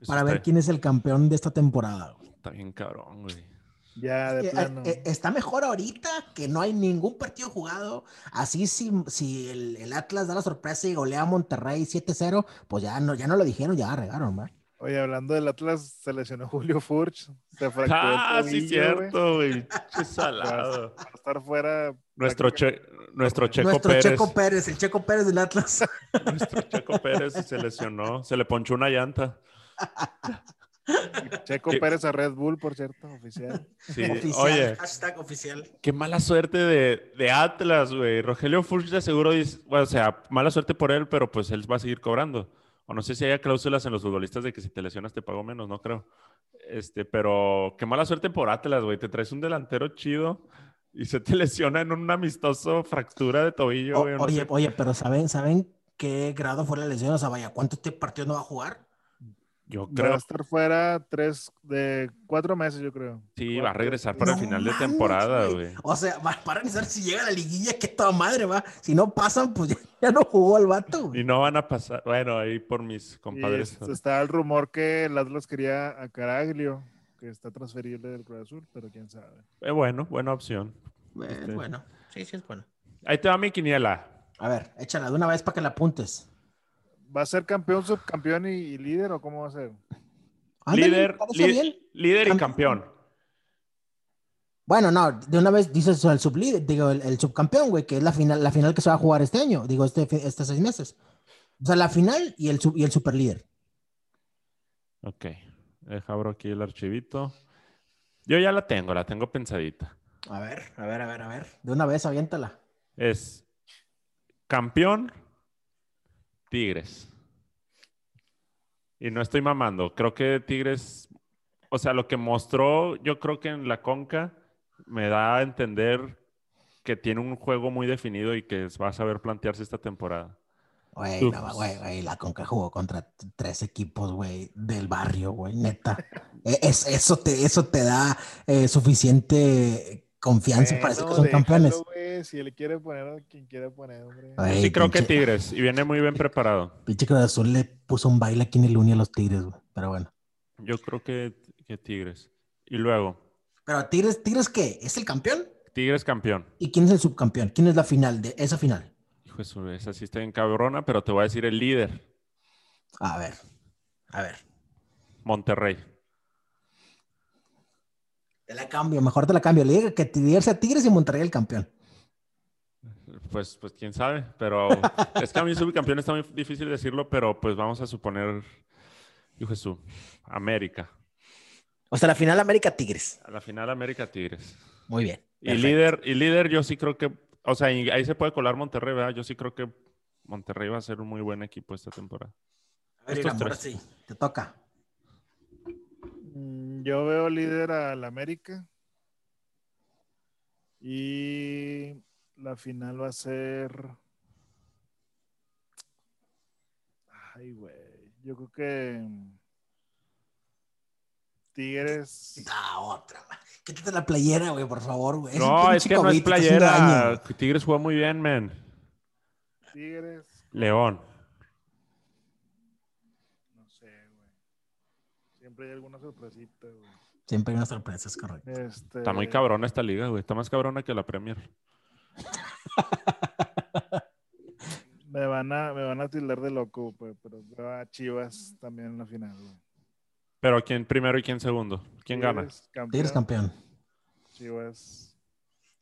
Eso para ver quién es el campeón de esta temporada? está bien cabrón, güey. Ya, de Eh, plano. eh, está mejor ahorita que no hay ningún partido jugado. Así si, si el, el Atlas da la sorpresa y golea a Monterrey 7-0, pues ya no, ya no lo dijeron, ya regaron, ¿va? Oye, hablando del Atlas, se lesionó Julio Furch. Se [laughs] fracturó el Ah, sí, tobillo, güey. cierto, güey. Qué [laughs] salado. Va a estar fuera. Nuestro, che- nuestro Checo Nuestro Pérez. Checo Pérez, el Checo Pérez del Atlas. Nuestro Checo Pérez se lesionó. Se le ponchó una llanta. [laughs] Checo ¿Qué? Pérez a Red Bull, por cierto, oficial. Sí, Oficial, oye, hashtag oficial. qué mala suerte de, de Atlas, güey. Rogelio Furch de seguro dice, bueno, o sea, mala suerte por él, pero pues él va a seguir cobrando. O no sé si haya cláusulas en los futbolistas de que si te lesionas te pago menos, no creo. Este, pero qué mala suerte por Atlas, güey. Te traes un delantero chido y se te [laughs] lesiona en un amistoso fractura de tobillo, O- no oye, sé. oye, pero ¿saben, ¿saben qué grado fue la lesión? O sea, vaya, ¿cuánto este partido no va a jugar? Yo Va a creo, estar fuera tres de cuatro meses, yo creo. sí, va a regresar para el final de temporada, güey. O sea, va, para revisar si llega a la liguilla, que toda madre va. Si no pasan, pues [laughs] ya, ya no jugó el vato. güey. Y no van a pasar, bueno, ahí por mis Y compadres. es- está el rumor que el Atlas quería a Caraglio, que está transferible del Cruz Azul, pero quién sabe. Eh, bueno, buena opción. Bueno, Este- bueno, sí, sí es bueno. Ahí te va mi quiniela. A ver, échala de una vez para que la apuntes. ¿Va a ser campeón, subcampeón y, y líder o cómo va a ser? Ándale, líder, bien. líder y Cam- campeón. Bueno, no, de una vez dices el sublíder, digo, el, el subcampeón, güey, que es la final, la final que se va a jugar este año, digo, este, estos seis meses. O sea, la final y el, sub, y el superlíder. Ok. Deja abro aquí el archivito. Yo ya la tengo, la tengo pensadita. A ver, a ver, a ver, a ver. De una vez, aviéntala. Es campeón Tigres. Y no estoy mamando. Creo que Tigres, o sea, lo que mostró, yo creo que en la Conca me da a entender que tiene un juego muy definido y que va a saber plantearse esta temporada. Güey, no, güey, güey, la Conca jugó contra tres equipos, güey, del barrio, güey, neta. [laughs] E- Es, eso, te, eso te da eh, suficiente confianza para decir que Bueno, son déjalo, campeones. si él quiere poner a quien quiera poner, hombre. Sí creo que Tigres, y viene muy bien preparado. Pinche Cruz Azul le puso un baile aquí en el Uni a los Tigres, güey. Pero bueno. Yo creo que, que Tigres. Y luego, Pero Tigres, ¿Tigres qué? ¿Es el campeón? Tigres campeón. ¿Y quién es el subcampeón? ¿Quién es la final de esa final? Hijo de su, esa sí está en cabrona, pero te voy a decir el líder, A ver, a ver. Monterrey. Te la cambio, mejor te la cambio. Le digo que Tigres a Tigres y Monterrey el campeón. Pues, pues quién sabe, pero [laughs] es que a mí subcampeón está muy difícil decirlo, pero pues vamos a suponer, hijo de su, América. O sea, la final América Tigres. A la final América Tigres. Muy bien. Y perfecto. líder, y líder yo sí creo que, o sea, ahí se puede colar Monterrey, ¿verdad? Yo sí creo que Monterrey va a ser un muy buen equipo esta temporada. A ver, estos tres. sí, te toca. Mm, Yo veo líder al América. Y la final va a ser. Ay, güey. Yo creo que. Tigres. Ah, otra. Quítate la playera, güey, por favor, güey. No, es que no es playera. Tigres jugó muy bien, man. Tigres. León. No sé, güey. Siempre hay alguna sorpresita, güey. Siempre hay una sorpresa, es correcto. Este, Está muy cabrona esta liga, güey. Está más cabrona que la Premier. [laughs] Me van a, me van a tildar de loco, pues, pero veo a Chivas también en la final, güey. Pero ¿quién primero y quién segundo? ¿Quién gana? Tigres, campeón. Tigres campeón. Chivas.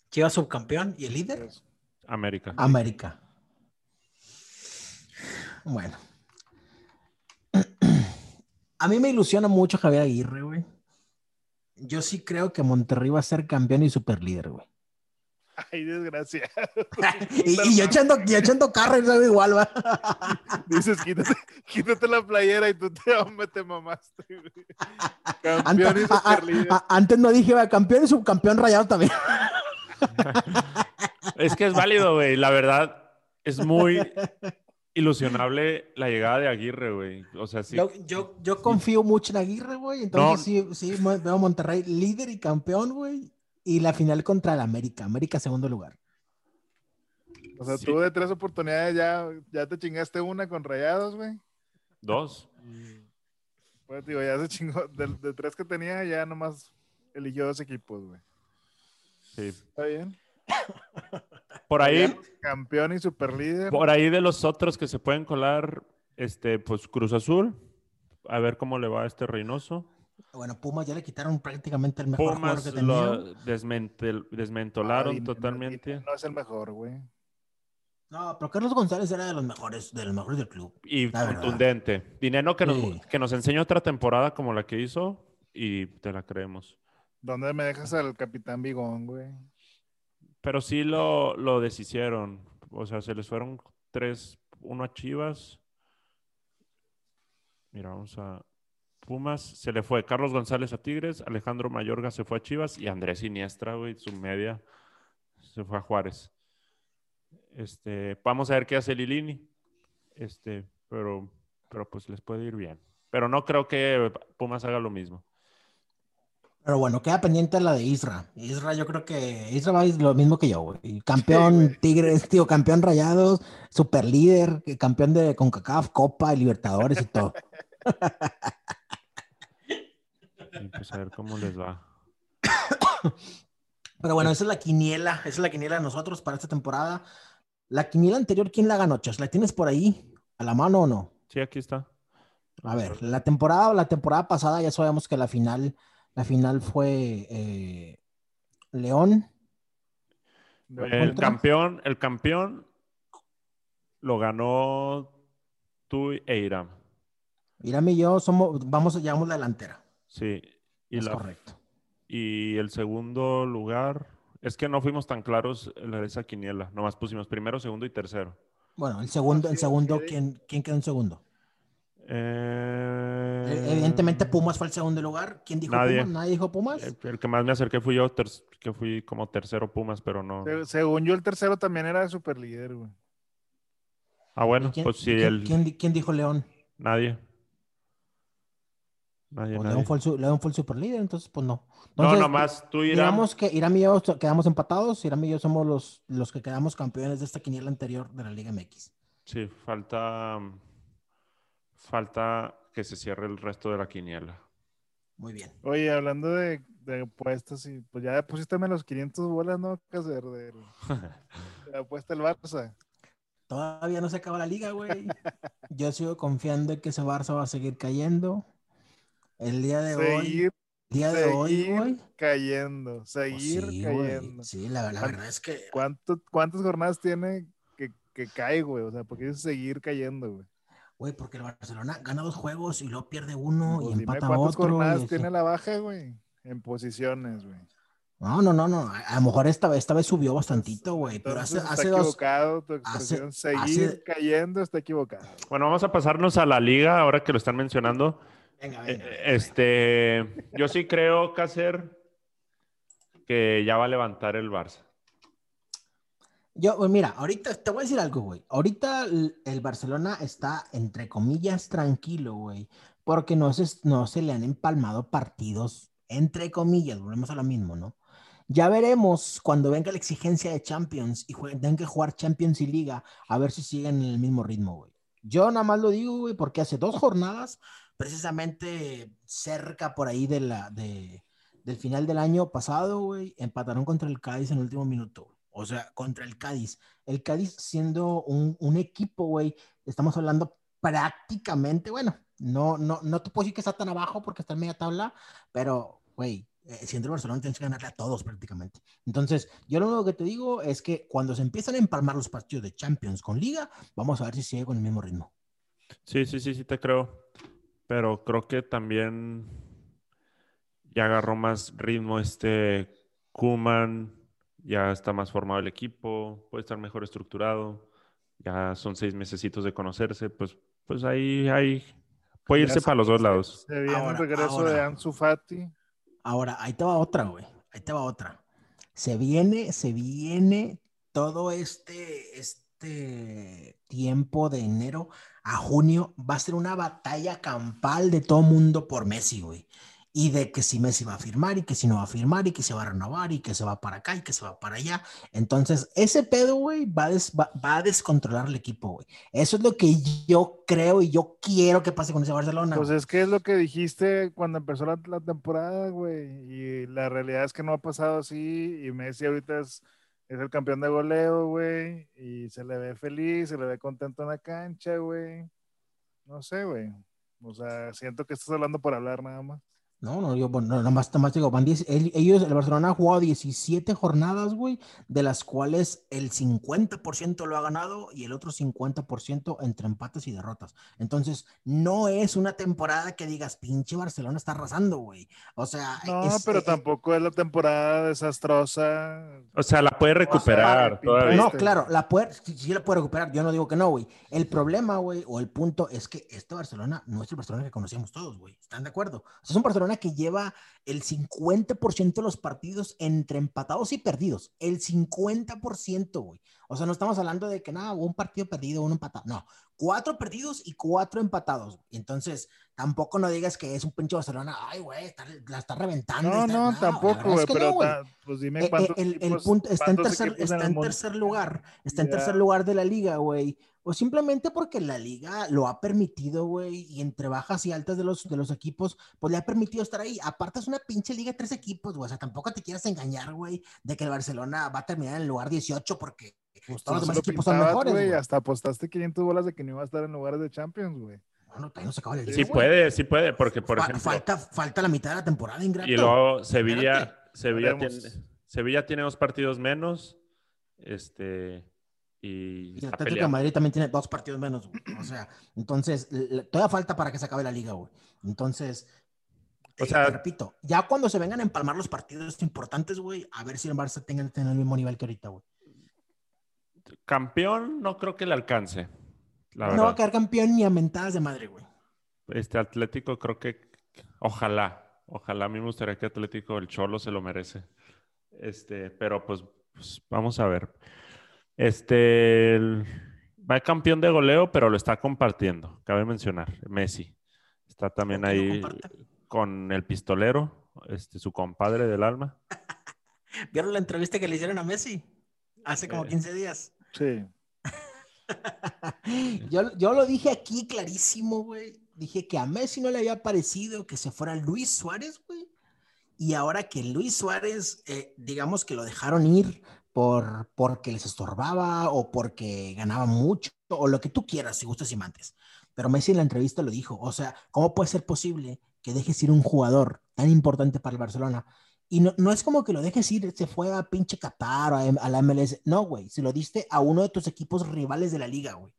Chivas subcampeón y el líder Chivas. América. América. Bueno. A mí me ilusiona mucho Javier Aguirre, güey. Yo sí creo que Monterrey va a ser campeón y superlíder, güey. Ay, desgracia. [laughs] y, y yo echando, yo echando carro y sabe igual, va. [laughs] Dices, quítate, quítate la playera y tú te, hombre, te mamaste. güey. [laughs] Campeón Antes, y a- a- superlíder. a- antes no dije, va, campeón y subcampeón rayado también. Es que es válido, güey. La verdad, es muy ilusionable la llegada de Aguirre, güey. O sea, sí. Yo, yo, yo confío mucho en Aguirre, güey. Entonces sí, sí veo a Monterrey líder y campeón, güey. Y la final contra el América. América segundo lugar. O sea, Sí. tú de tres oportunidades ya, ya te chingaste una con rayados, güey. Dos. Pues digo, ya se chingó. De, de tres que tenía, ya nomás eligió dos equipos, güey. Sí. ¿Está bien? [laughs] Por ahí, Campeón y superlíder. por ahí de los otros que se pueden colar, este, pues Cruz Azul. A ver cómo le va a este Reynoso. Bueno, Pumas ya le quitaron prácticamente el mejor jugador Pumas que tenía. lo desmentel- desmentolaron Ay, totalmente. No es el mejor, güey. No, pero Carlos González era de los mejores, de los mejores del club. Y contundente. Dinero que, Sí. nos, que nos enseñó otra temporada como la que hizo y te la creemos. ¿Dónde me dejas al capitán Bigón, güey? Pero sí lo, lo deshicieron. O sea, se les fueron tres, uno a Chivas. Mira, vamos a Pumas. Se le fue Carlos González a Tigres, Alejandro Mayorga se fue a Chivas y Andrés Siniestra, güey, su media, se fue a Juárez. Este, vamos a ver qué hace Lilini. Este, pero, pero pues les puede ir bien. Pero no creo que Pumas haga lo mismo. Pero bueno, queda pendiente la de Isra. Isra, yo creo que Isra va a ir lo mismo que yo, güey. Campeón. Tigres, tío, campeón Rayados, super líder, campeón de CONCACAF, Copa, Libertadores y todo. [laughs] Y pues a ver cómo les va. [coughs] Pero bueno, esa es la quiniela, esa es la quiniela de nosotros para esta temporada. La quiniela anterior, ¿quién la ganó, Chas? ¿La tienes por ahí a la mano o no? Sí, aquí está. A ver, la temporada, la temporada pasada ya sabemos que la final, la final fue eh, León. El ¿Contra? campeón, el campeón lo ganó tú e Iram. Irán y yo somos, vamos, llevamos la delantera. Sí. Y, es la- correcto. y el segundo lugar, es que no fuimos tan claros en la de esa quiniela. Nomás pusimos primero, segundo y tercero. Bueno, el segundo, el segundo. ¿quién, quién quedó en segundo? Eh, Evidentemente Pumas fue el segundo lugar. ¿Quién dijo Nadie. Pumas? Nadie dijo Pumas. El, el que más me acerqué fui yo, ter- que fui como tercero Pumas, pero no. Se- Según yo, el tercero también era super líder, güey. Ah, bueno, ¿Y quién, pues sí, quién- el, quién di- quién dijo León? nadie. Nadie, Pues nadie. León, fue el, su- León fue el superlíder, entonces pues no. No, nomás tú. Digamos que Iram y yo quedamos empatados. Iram y yo somos los, los que quedamos campeones de esta quiniela anterior de la Liga MX. Sí, falta. Falta que se cierre el resto de la quiniela. Muy bien. Oye, hablando de, de apuestas, y pues ya pusiste los 500 bolas, ¿no? Caser, [laughs] de, de la apuesta el Barça. Todavía no se acaba la liga, güey. Yo sigo confiando en que ese Barça va a seguir cayendo. El día de hoy, Seguir, el día de hoy, seguir güey. cayendo, pues seguir sí, güey. cayendo. Sí, la, la ¿Cuán- verdad es que, ¿Cuánto- ¿Cuántas jornadas tiene que, que cae, güey? O sea, porque dice seguir cayendo, güey. Güey, porque el Barcelona gana dos juegos y luego pierde uno Pues y dime empata cuántas otro. jornadas tiene la baja, güey. En posiciones, güey. No, no, no, no. A, lo mejor esta vez, esta vez subió bastantito, güey. Pero hace, hace está dos. equivocado tu hace- expresión. seguir hace- cayendo está equivocado. Bueno, vamos a pasarnos a la liga ahora que lo están mencionando. Venga, Eh, venga. Este, yo sí creo, Cácer, que ya va a levantar el Barça. Yo, pues mira, ahorita te voy a decir algo, güey. Ahorita el, el Barcelona está, entre comillas, tranquilo, güey. Porque no se, no se le han empalmado partidos, entre comillas, volvemos a lo mismo, ¿no? Ya veremos cuando venga la exigencia de Champions y tengan que jugar Champions y Liga, a ver si siguen en el mismo ritmo, güey. Yo nada más lo digo, güey, porque hace dos jornadas, precisamente cerca por ahí de la, de, del final del año pasado, güey, empataron contra el Cádiz en el último minuto. O sea, contra el Cádiz. El Cádiz siendo un, un equipo, güey, estamos hablando prácticamente, bueno, no, no, no te puedo decir que está tan abajo porque está en media tabla, pero, güey, eh, siendo el Barcelona tienes que ganarle a todos prácticamente. Entonces, yo lo único que te digo es que cuando se empiezan a empalmar los partidos de Champions con Liga, vamos a ver si sigue con el mismo ritmo. Sí, sí, sí, sí te creo. Pero creo que también ya agarró más ritmo este Kuman, ya está más formado el equipo, puede estar mejor estructurado. Ya son seis mesecitos de conocerse, pues, pues ahí, ahí puede irse se- para los dos lados. Se viene Ahora, el regreso de ahora. Ansu Fati. Ahora, ahí te va otra, güey. Ahí te va otra. Se viene, se viene todo este, este tiempo de enero a junio. Va a ser una batalla campal de todo mundo por Messi, güey. Y de que si Messi va a firmar y que si no va a firmar y que se va a renovar y que se va para acá y que se va para allá. Entonces, ese pedo, güey, va, va- va a descontrolar el equipo, güey. Eso es lo que yo creo y yo quiero que pase con ese Barcelona. Pues es que es lo que dijiste cuando empezó la, la temporada, güey. Y la realidad es que no ha pasado así. Y Messi ahorita es, es el campeón de goleo, güey. Y se le ve feliz, se le ve contento en la cancha, güey. No sé, güey. O sea, siento que estás hablando por hablar nada más. No, no, yo, bueno, nada más, nada más digo, van 10, el- ellos, el Barcelona ha jugado 17 jornadas, güey, de las cuales el 50% lo ha ganado y el otro 50% entre empates y derrotas. Entonces, no es una temporada que digas, pinche Barcelona está arrasando, güey. O sea, No, es- pero eh, tampoco es la temporada desastrosa. O sea, la puede recuperar todavía. No, claro, la puede, sí, sí la puede recuperar. Yo no digo que no, güey. El problema, güey, o el punto es que este Barcelona no es el Barcelona que conocíamos todos, güey. ¿Están de acuerdo? O sea, es un Barcelona que lleva el 50% de los partidos entre empatados y perdidos. El 50%, güey. O sea, no estamos hablando de que nada, un partido perdido, uno empatado. No, cuatro perdidos y cuatro empatados. Y entonces, tampoco no digas que es un pinche Barcelona, ay, güey, está- la está reventando. No, está- no, tampoco, es güey, que pero no, güey. ta- pues dime cuántos el, el equipos- punto está en tercer, está en lugar, está en tercer lugar de la liga, güey. O simplemente porque la liga lo ha permitido, güey, y entre bajas y altas de los, de los equipos, pues le ha permitido estar ahí. Aparte es una pinche liga de tres equipos, güey. O sea, tampoco te quieras engañar, güey, de que el Barcelona va a terminar en el lugar 18 porque Pues todos los demás equipos son pintabas, mejores, güey, güey. Hasta apostaste 500 bolas de que no iba a estar en lugares de Champions, güey. bueno, todavía no se acaba la liga. Sí güey. puede, sí puede, porque por Fa- ejemplo. falta, falta la mitad de la temporada, ingrato. Y luego Sevilla, Espérate. Sevilla tiene, Sevilla tiene dos partidos menos. Este. Y, Y el Atlético de. Madrid también tiene dos partidos menos, güey. O sea, entonces, todavía falta para que se acabe la liga, güey. Entonces, O eh, sea- te repito, ya cuando se vengan a empalmar los partidos importantes, güey, a ver si el Barça tenga, tenga el mismo nivel que ahorita, güey. Campeón, no creo que le alcance. La No va a quedar campeón ni a mentadas de madre, güey. Este Atlético, creo que. Ojalá. Ojalá a mí me gustaría que Atlético, el Cholo, se lo merece. Este, pero pues, pues, vamos a ver. Este. el- va campeón de goleo, pero lo está compartiendo. Cabe mencionar. Messi. Está también ¿Por qué lo ahí con el pistolero, este, su compadre del alma. [laughs] ¿Vieron la entrevista que le hicieron a Messi? Hace como Eh. 15 días. Sí. [laughs] yo, yo lo dije aquí clarísimo, güey. Dije que a Messi no le había parecido que se fuera Luis Suárez, güey. Y ahora que Luis Suárez, eh, digamos que lo dejaron ir por, porque les estorbaba o porque ganaba mucho o lo que tú quieras, si gustas y mantes. Pero Messi en la entrevista lo dijo. O sea, ¿cómo puede ser posible que dejes ir un jugador tan importante para el Barcelona? Y no, no es como que lo dejes ir, se fue a pinche Qatar o a, a la MLS. No, güey, se lo diste a uno de tus equipos rivales de la liga, güey.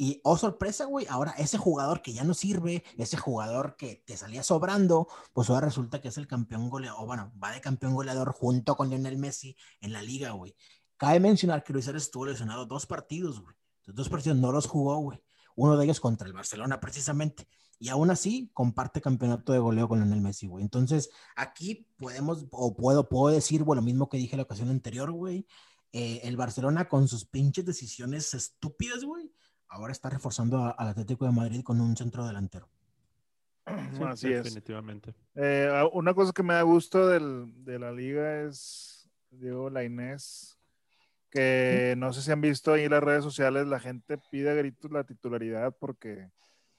Y, oh sorpresa, güey, ahora ese jugador que ya no sirve, ese jugador que te salía sobrando, pues ahora resulta que es el campeón goleador, o bueno, va de campeón goleador junto con Lionel Messi en la liga, güey. Cabe mencionar que Luis Suárez estuvo lesionado dos partidos, güey. Dos partidos no los jugó, güey. Uno de ellos contra el Barcelona, precisamente. Y aún así, comparte campeonato de goleo con Lionel Messi, güey. Entonces, aquí podemos, o puedo, puedo decir, güey, lo mismo que dije la ocasión anterior, güey. Eh, el Barcelona con sus pinches decisiones estúpidas, güey, ahora está reforzando al Atlético de Madrid con un centro delantero. [clears throat] Sí, Así es. definitivamente. Eh, a- una cosa que me da gusto del- de la liga es Diego Lainez, que no sé si han visto ahí en las redes sociales, la gente pide a gritos la titularidad porque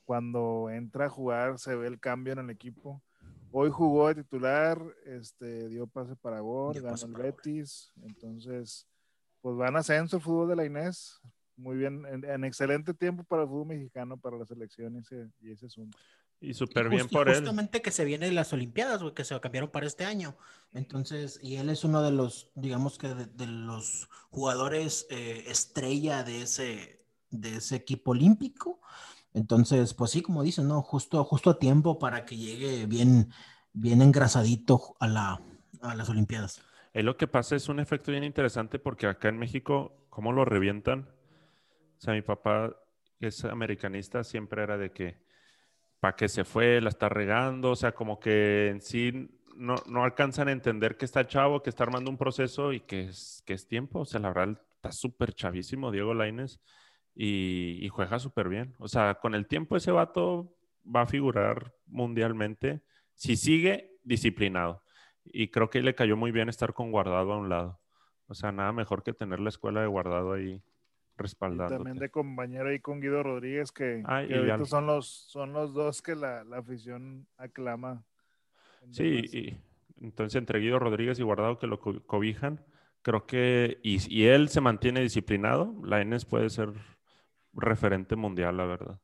cuando entra a jugar se ve el cambio en el equipo. Hoy jugó de titular, este, dio pase para gol, Dio ganó el para gol. Betis, entonces, pues van a ascenso el fútbol de la Inés. Muy bien, en, en excelente tiempo para el fútbol mexicano, para la selección y ese, y ese asunto. Y súper bien por él. Justamente que se vienen las Olimpiadas, güey, que se cambiaron para este año. Entonces, y él es uno de los, digamos que de, de los jugadores eh, estrella de ese, de ese equipo olímpico. Entonces, pues sí, como dicen, ¿no? Justo, justo a tiempo para que llegue bien, bien engrasadito a, la, a las Olimpiadas. Ahí lo que pasa es un efecto bien interesante porque acá en México, ¿cómo lo revientan? O sea, mi papá, es americanista, siempre era de que, ¿para qué se fue? La está regando. O sea, como que en sí no, no alcanzan a entender que está chavo, que está armando un proceso y que es, que es tiempo. O sea, la verdad, está súper chavísimo Diego Lainez y, y juega súper bien. O sea, con el tiempo ese vato va a figurar mundialmente si sigue disciplinado. Y creo que le cayó muy bien estar con guardado a un lado. O sea, nada mejor que tener la escuela de guardado ahí respaldando. también de compañero ahí con Guido Rodríguez, que, Ah, que y ahorita al- son los, son los dos que la, la afición aclama. en Sí, y entonces entre Guido Rodríguez y Guardado que lo co- cobijan, creo que, y, y él se mantiene disciplinado, la Enes puede ser referente mundial, la verdad.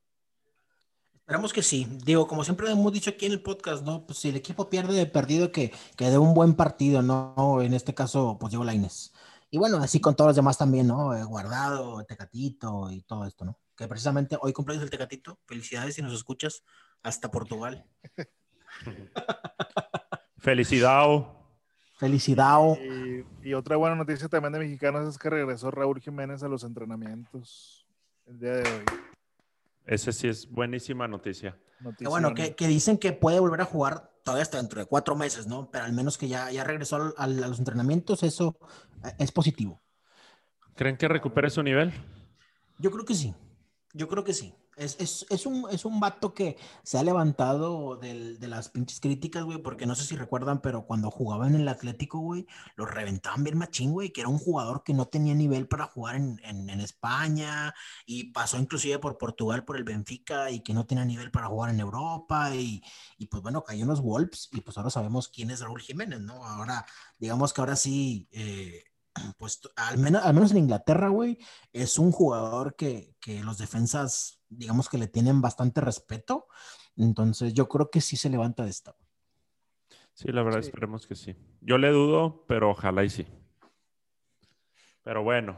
Esperamos que sí. Digo, como siempre hemos dicho aquí en el podcast, ¿no? Pues si el equipo pierde de perdido, que, que dé un buen partido, ¿no? En este caso, pues Diego Laines. Y bueno, así con todos los demás también, ¿no? Eh, Guardado, Tecatito y todo esto, ¿no? Que precisamente hoy cumpleaños el Tecatito. Felicidades si nos escuchas hasta Portugal. [laughs] Felicidad. Felicidad. Y, y, otra buena noticia también de mexicanos es que regresó Raúl Jiménez a los entrenamientos el día de hoy. Ese sí es buenísima noticia. Bueno, que, que, dicen que puede volver a jugar todavía hasta dentro de cuatro meses, ¿no? Pero al menos que ya, ya regresó a, a los entrenamientos, eso eh, es positivo. ¿Creen que recupere su nivel? Yo creo que sí. Yo creo que sí. Es, es, es, un, es un vato que se ha levantado del, de las pinches críticas, güey, porque no sé si recuerdan, pero cuando jugaba en el Atlético, güey, lo reventaban bien machín, güey, que era un jugador que no tenía nivel para jugar en, en, en, España y pasó inclusive por Portugal, por el Benfica y que no tenía nivel para jugar en Europa y, y pues bueno, cayó en los Wolves y pues ahora sabemos quién es Raúl Jiménez, ¿no? Ahora, digamos que ahora sí... Eh, pues al menos, al menos en Inglaterra, güey, es un jugador que, que, los defensas, digamos que le tienen bastante respeto. Entonces yo creo que sí se levanta de esta. Sí, la verdad, sí. esperemos que sí. Yo le dudo, pero ojalá y sí. Pero bueno,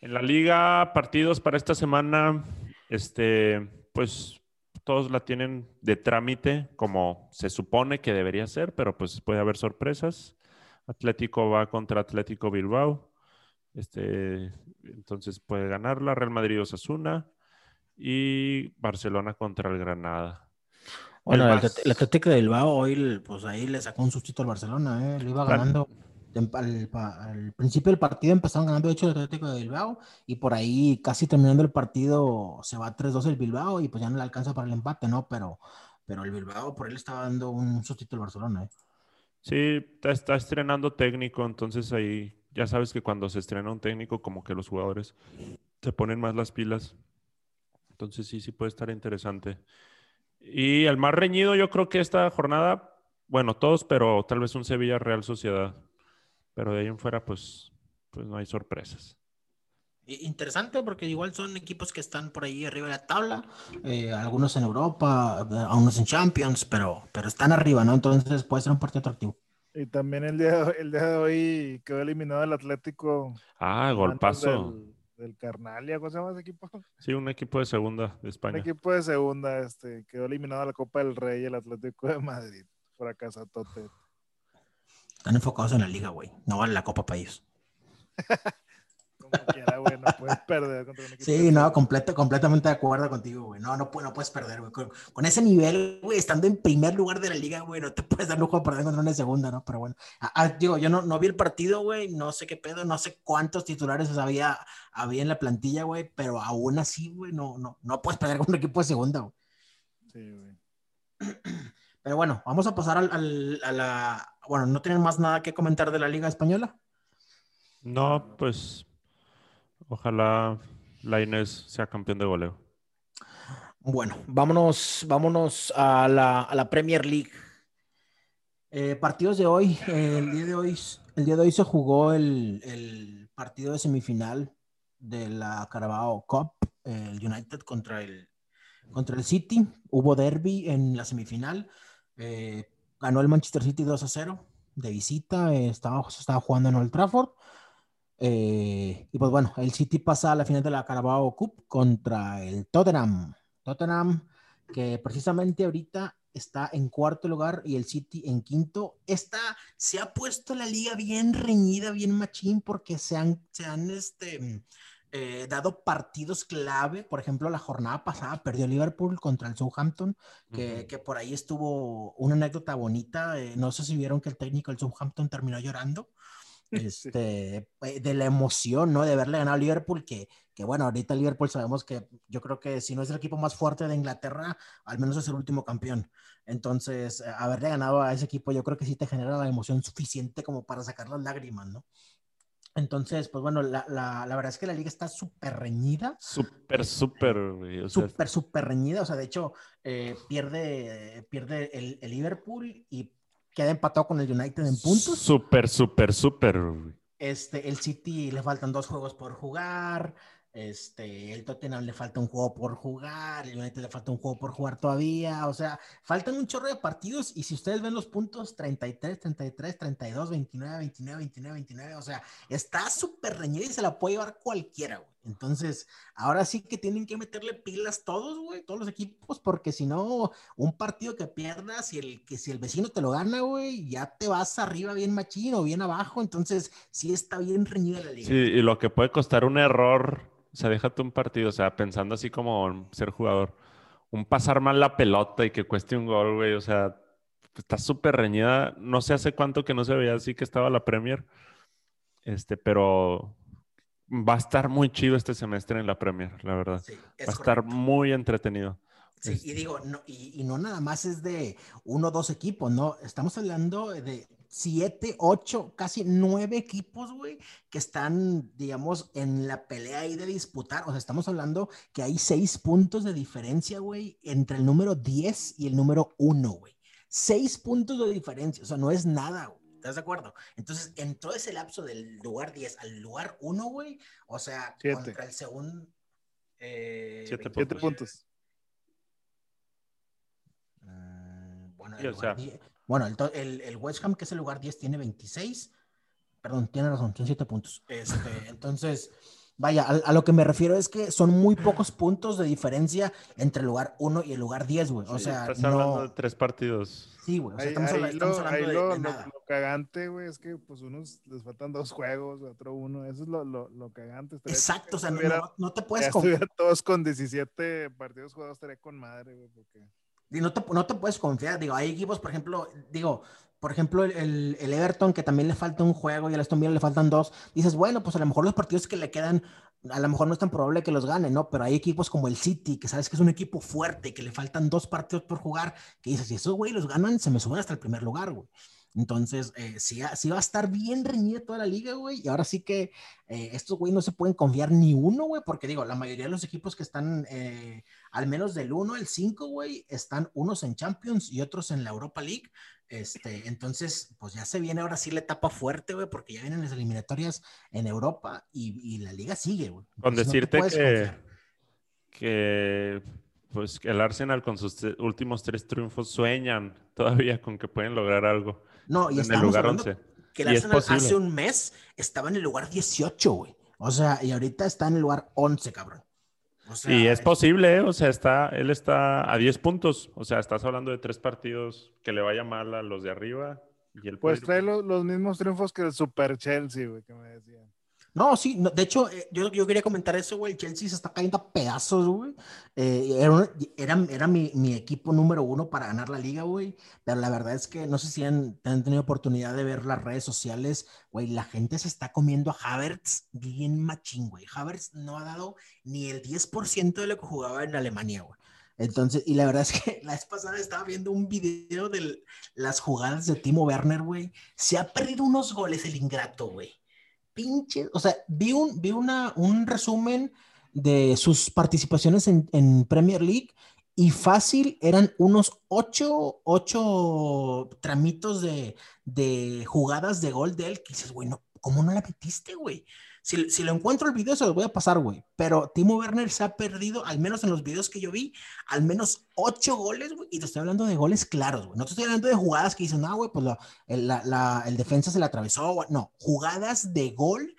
en la liga, partidos para esta semana, este, pues todos la tienen de trámite como se supone que debería ser, pero pues puede haber sorpresas. Atlético va contra Atlético Bilbao. Este, entonces puede ganar la Real Madrid Osasuna y Barcelona contra el Granada. Bueno, el, más... el, Atlético de Bilbao hoy, pues ahí le sacó un sustito al Barcelona, ¿eh? Lo iba ganando. Al, al, principio del partido empezaron ganando, de hecho, el Atlético de Bilbao y por ahí casi terminando el partido se va 3-2 el Bilbao y pues ya no le alcanza para el empate, ¿no? Pero, pero el Bilbao por él estaba dando un sustito al Barcelona, ¿eh? Sí, está, está, estrenando técnico, entonces ahí ya sabes que cuando se estrena un técnico, como que los jugadores se ponen más las pilas. Entonces sí, sí puede estar interesante. Y el más reñido, yo creo que esta jornada, bueno, todos, pero tal vez un Sevilla Real Sociedad. Pero de ahí en fuera, pues, pues no hay sorpresas. Interesante porque igual son equipos que están por ahí arriba de la tabla, eh, algunos en Europa, algunos en Champions, pero, pero están arriba, ¿no? Entonces puede ser un partido atractivo. Y también el día, de, el día de hoy quedó eliminado el Atlético. Ah, golpazo. Del, del, Carnalia, ¿cómo se llama ese equipo? Sí, un equipo de segunda de España. Un equipo de segunda, este, quedó eliminado la Copa del Rey, el Atlético de Madrid. Fracasatote. Están enfocados en la liga, güey. No vale la Copa para ellos. [laughs] como quiera, güey, no puedes perder contra un equipo. Sí, no, completo, completamente de acuerdo contigo, güey. No, no, no puedes perder, güey. Con, con, ese nivel, güey, estando en primer lugar de la liga, güey, no te puedes dar lujo de perder contra una segunda, ¿no? Pero bueno, ah, digo, yo no, no vi el partido, güey, no sé qué pedo, no sé cuántos titulares había, había en la plantilla, güey, pero aún así, güey, no, no, no puedes perder con un equipo de segunda, güey. Sí, güey. [clears throat] Pero bueno, vamos a pasar al, al, a la... Bueno, ¿no tienen más nada que comentar de la Liga Española? No, pues Ojalá la Inés sea campeón de goleo. Bueno, vámonos, vámonos a la, a la Premier League. Eh, partidos de hoy, eh, el, día de hoy, el día de hoy se jugó el, el partido de semifinal de la Carabao Cup, el United contra el, contra el City. Hubo derby en la semifinal. Eh, ganó el Manchester City 2 a 0 de visita. estaba, estaba jugando en Old Trafford. Eh, y pues bueno, el City pasa a la final de la Carabao Cup contra el Tottenham. Tottenham, que precisamente ahorita está en cuarto lugar y el City en quinto. Esta se ha puesto la liga bien reñida, bien machín, porque se han, se han este, eh, dado partidos clave. Por ejemplo, la jornada pasada perdió Liverpool contra el Southampton, que, uh -huh. que por ahí estuvo una anécdota bonita. Eh, no sé si vieron que el técnico del Southampton terminó llorando este, sí. de la emoción, ¿no? De verle ganado a Liverpool, que, que bueno, ahorita Liverpool sabemos que yo creo que si no es el equipo más fuerte de Inglaterra, al menos es el último campeón. Entonces, eh, haberle ganado a ese equipo, yo creo que sí te genera la emoción suficiente como para sacar las lágrimas, ¿no? Entonces, pues bueno, la, la, la, verdad es que la liga está súper reñida. Súper, súper. O sea, súper, súper reñida. O sea, de hecho, eh, pierde, pierde el, el, Liverpool y queda empatado con el United en puntos. Súper, súper, súper. Este, el City le faltan dos juegos por jugar. Este, el Tottenham le falta un juego por jugar, el United le falta un juego por jugar todavía, o sea, faltan un chorro de partidos y si ustedes ven los puntos 33, 33, 32, 29, 29, 29, 29, o sea, está súper reñida y se la puede llevar cualquiera, güey. Entonces, ahora sí que tienen que meterle pilas todos, güey, todos los equipos, porque si no, un partido que pierdas y el que si el vecino te lo gana, güey, ya te vas arriba bien machino o bien abajo, entonces sí está bien reñida la liga. Sí, y lo que puede costar un error, o sea, déjate un partido, o sea, pensando así como ser jugador, un pasar mal la pelota y que cueste un gol, güey, o sea, está súper reñida, no sé hace cuánto que no se veía así que estaba la Premier, este, pero va a estar muy chido este semestre en la Premier, la verdad. Sí, va es a estar muy entretenido. Sí, Este- y digo, no, y, y no nada más es de uno o dos equipos, ¿no? Estamos hablando de siete, ocho, casi nueve equipos, güey, que están, digamos, en la pelea ahí de disputar. O sea, estamos hablando que hay seis puntos de diferencia, güey, entre el número 10 y el número 1, güey. Seis puntos de diferencia, o sea, no es nada, güey. ¿Estás de acuerdo? Entonces, en todo ese lapso del lugar 10 al lugar 1, güey, o sea, Siete. contra el segundo... eh, Siete 20, Siete puntos. Mm, Bueno, Sí, el, o lugar sea- die- bueno el, el- el West Ham, que es el lugar 10, tiene 26. Perdón, tiene razón, son 7 puntos. Este, [laughs] entonces, vaya, a, a lo que me refiero es que son muy pocos puntos de diferencia entre el lugar 1 y el lugar 10, güey. O Sí, sea, estás hablando de no. tres partidos. Sí, güey. O sea, Ahí, estamos, ahí habla- estamos lo, hablando ahí de, lo- de lo- nada. lo cagante, güey, es que pues unos les faltan dos juegos, otro uno. Eso es lo, lo, lo cagante. Estaría Exacto, o sea, no, no- no te puedes ya estuviera todos con 17 partidos jugados, estaría con madre, güey, porque... No te, no te puedes confiar, digo, hay equipos, por ejemplo, digo, por ejemplo, el, el- el Everton, que también le falta un juego y al Aston Villa le faltan dos, dices, bueno, pues a lo mejor los partidos que le quedan, a lo mejor no es tan probable que los gane, ¿no? Pero hay equipos como el City, que sabes que es un equipo fuerte, que le faltan dos partidos por jugar, que dices, si esos güey los ganan, se me suben hasta el primer lugar, güey. Entonces, eh, sí, a- sí va a estar bien reñida toda la liga, güey. Y ahora sí que eh, estos güey no se pueden confiar ni uno, güey, porque digo, la mayoría de los equipos que están eh, al menos del 1 al 5, güey, están unos en Champions y otros en la Europa League. Este, entonces, pues ya se viene ahora sí la etapa fuerte, güey, porque ya vienen las eliminatorias en Europa y, y la liga sigue, güey. Con no decirte puedes que, que pues que el Arsenal con sus últimos tres triunfos sueñan todavía con que pueden lograr algo No, y en el lugar hablando 11. que el Arsenal hace un mes estaba en el lugar 18, güey. O sea, y ahorita está en el lugar 11, cabrón. O sea, Y es posible, ¿eh? o sea, está, él está a 10 puntos. O sea, estás hablando de tres partidos que le vaya mal a los de arriba. Y él puede Pues trae lo- los mismos triunfos que el Super Chelsea, güey, que me decían. No, sí, de hecho, eh, yo, yo quería comentar eso, güey. El Chelsea se está cayendo a pedazos, güey. Eh, era era, era mi, mi equipo número uno para ganar la liga, güey. Pero la verdad es que no sé si han, han tenido oportunidad de ver las redes sociales, güey. La gente se está comiendo a Havertz bien machín, güey. Havertz no ha dado ni el 10% de lo que jugaba en Alemania, güey. Entonces, y la verdad es que [laughs] la vez pasada estaba viendo un video de las jugadas de Timo Werner, güey. Se ha perdido unos goles el ingrato, güey pinche, o sea, vi un, vi una, un resumen de sus participaciones en, en Premier League y fácil eran unos ocho, ocho tramitos de, de jugadas de gol de él que dices, güey, no, ¿cómo no la metiste, güey? Si, si lo encuentro el video, se los voy a pasar, güey. Pero Timo Werner se ha perdido, al menos en los videos que yo vi, al menos ocho goles, güey. Y te estoy hablando de goles claros, güey. No te estoy hablando de jugadas que dicen, no, güey, pues la- el, la- la- defensa se le atravesó. güey". No, jugadas de gol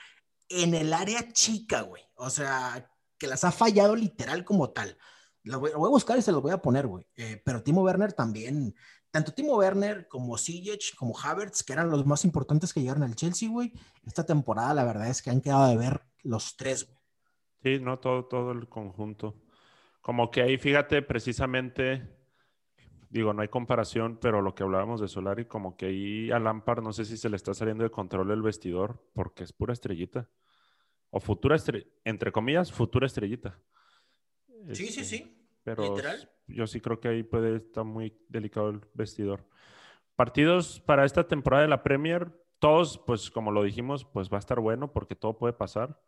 en el área chica, güey. O sea, que las ha fallado literal como tal. Lo voy, lo voy a buscar y se los voy a poner, güey. Eh, pero Timo Werner también, tanto Timo Werner como Sijic, como Havertz, que eran los más importantes que llegaron al Chelsea, güey. Esta temporada, la verdad es que han quedado de ver los tres, güey. Sí, no, todo, todo el conjunto. Como que ahí, fíjate, precisamente, digo, no hay comparación, pero lo que hablábamos de Solari, como que ahí a Lampard no sé si se le está saliendo de control el vestidor, porque es pura estrellita. O futura estrellita, entre comillas, futura estrellita. Sí, sí, Este, sí. Pero Literal. yo sí creo que ahí puede estar muy delicado el vestidor. Partidos para esta temporada de la Premier, todos, pues como lo dijimos, pues va a estar bueno porque todo puede pasar.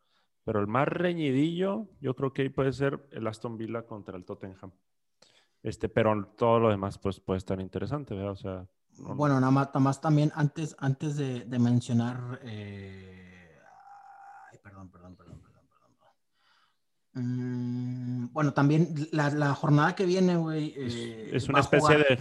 Pero el más reñidillo, yo creo que ahí puede ser el Aston Villa contra el Tottenham. Este, pero todo lo demás, pues puede estar interesante, ¿verdad? O sea, no- Bueno, nada más, nada más también antes, antes de, de mencionar. eh, Ay, perdón, perdón, perdón, perdón, perdón. Mm, bueno, también la, la jornada que viene, güey. Es, eh, es una especie jugar- de...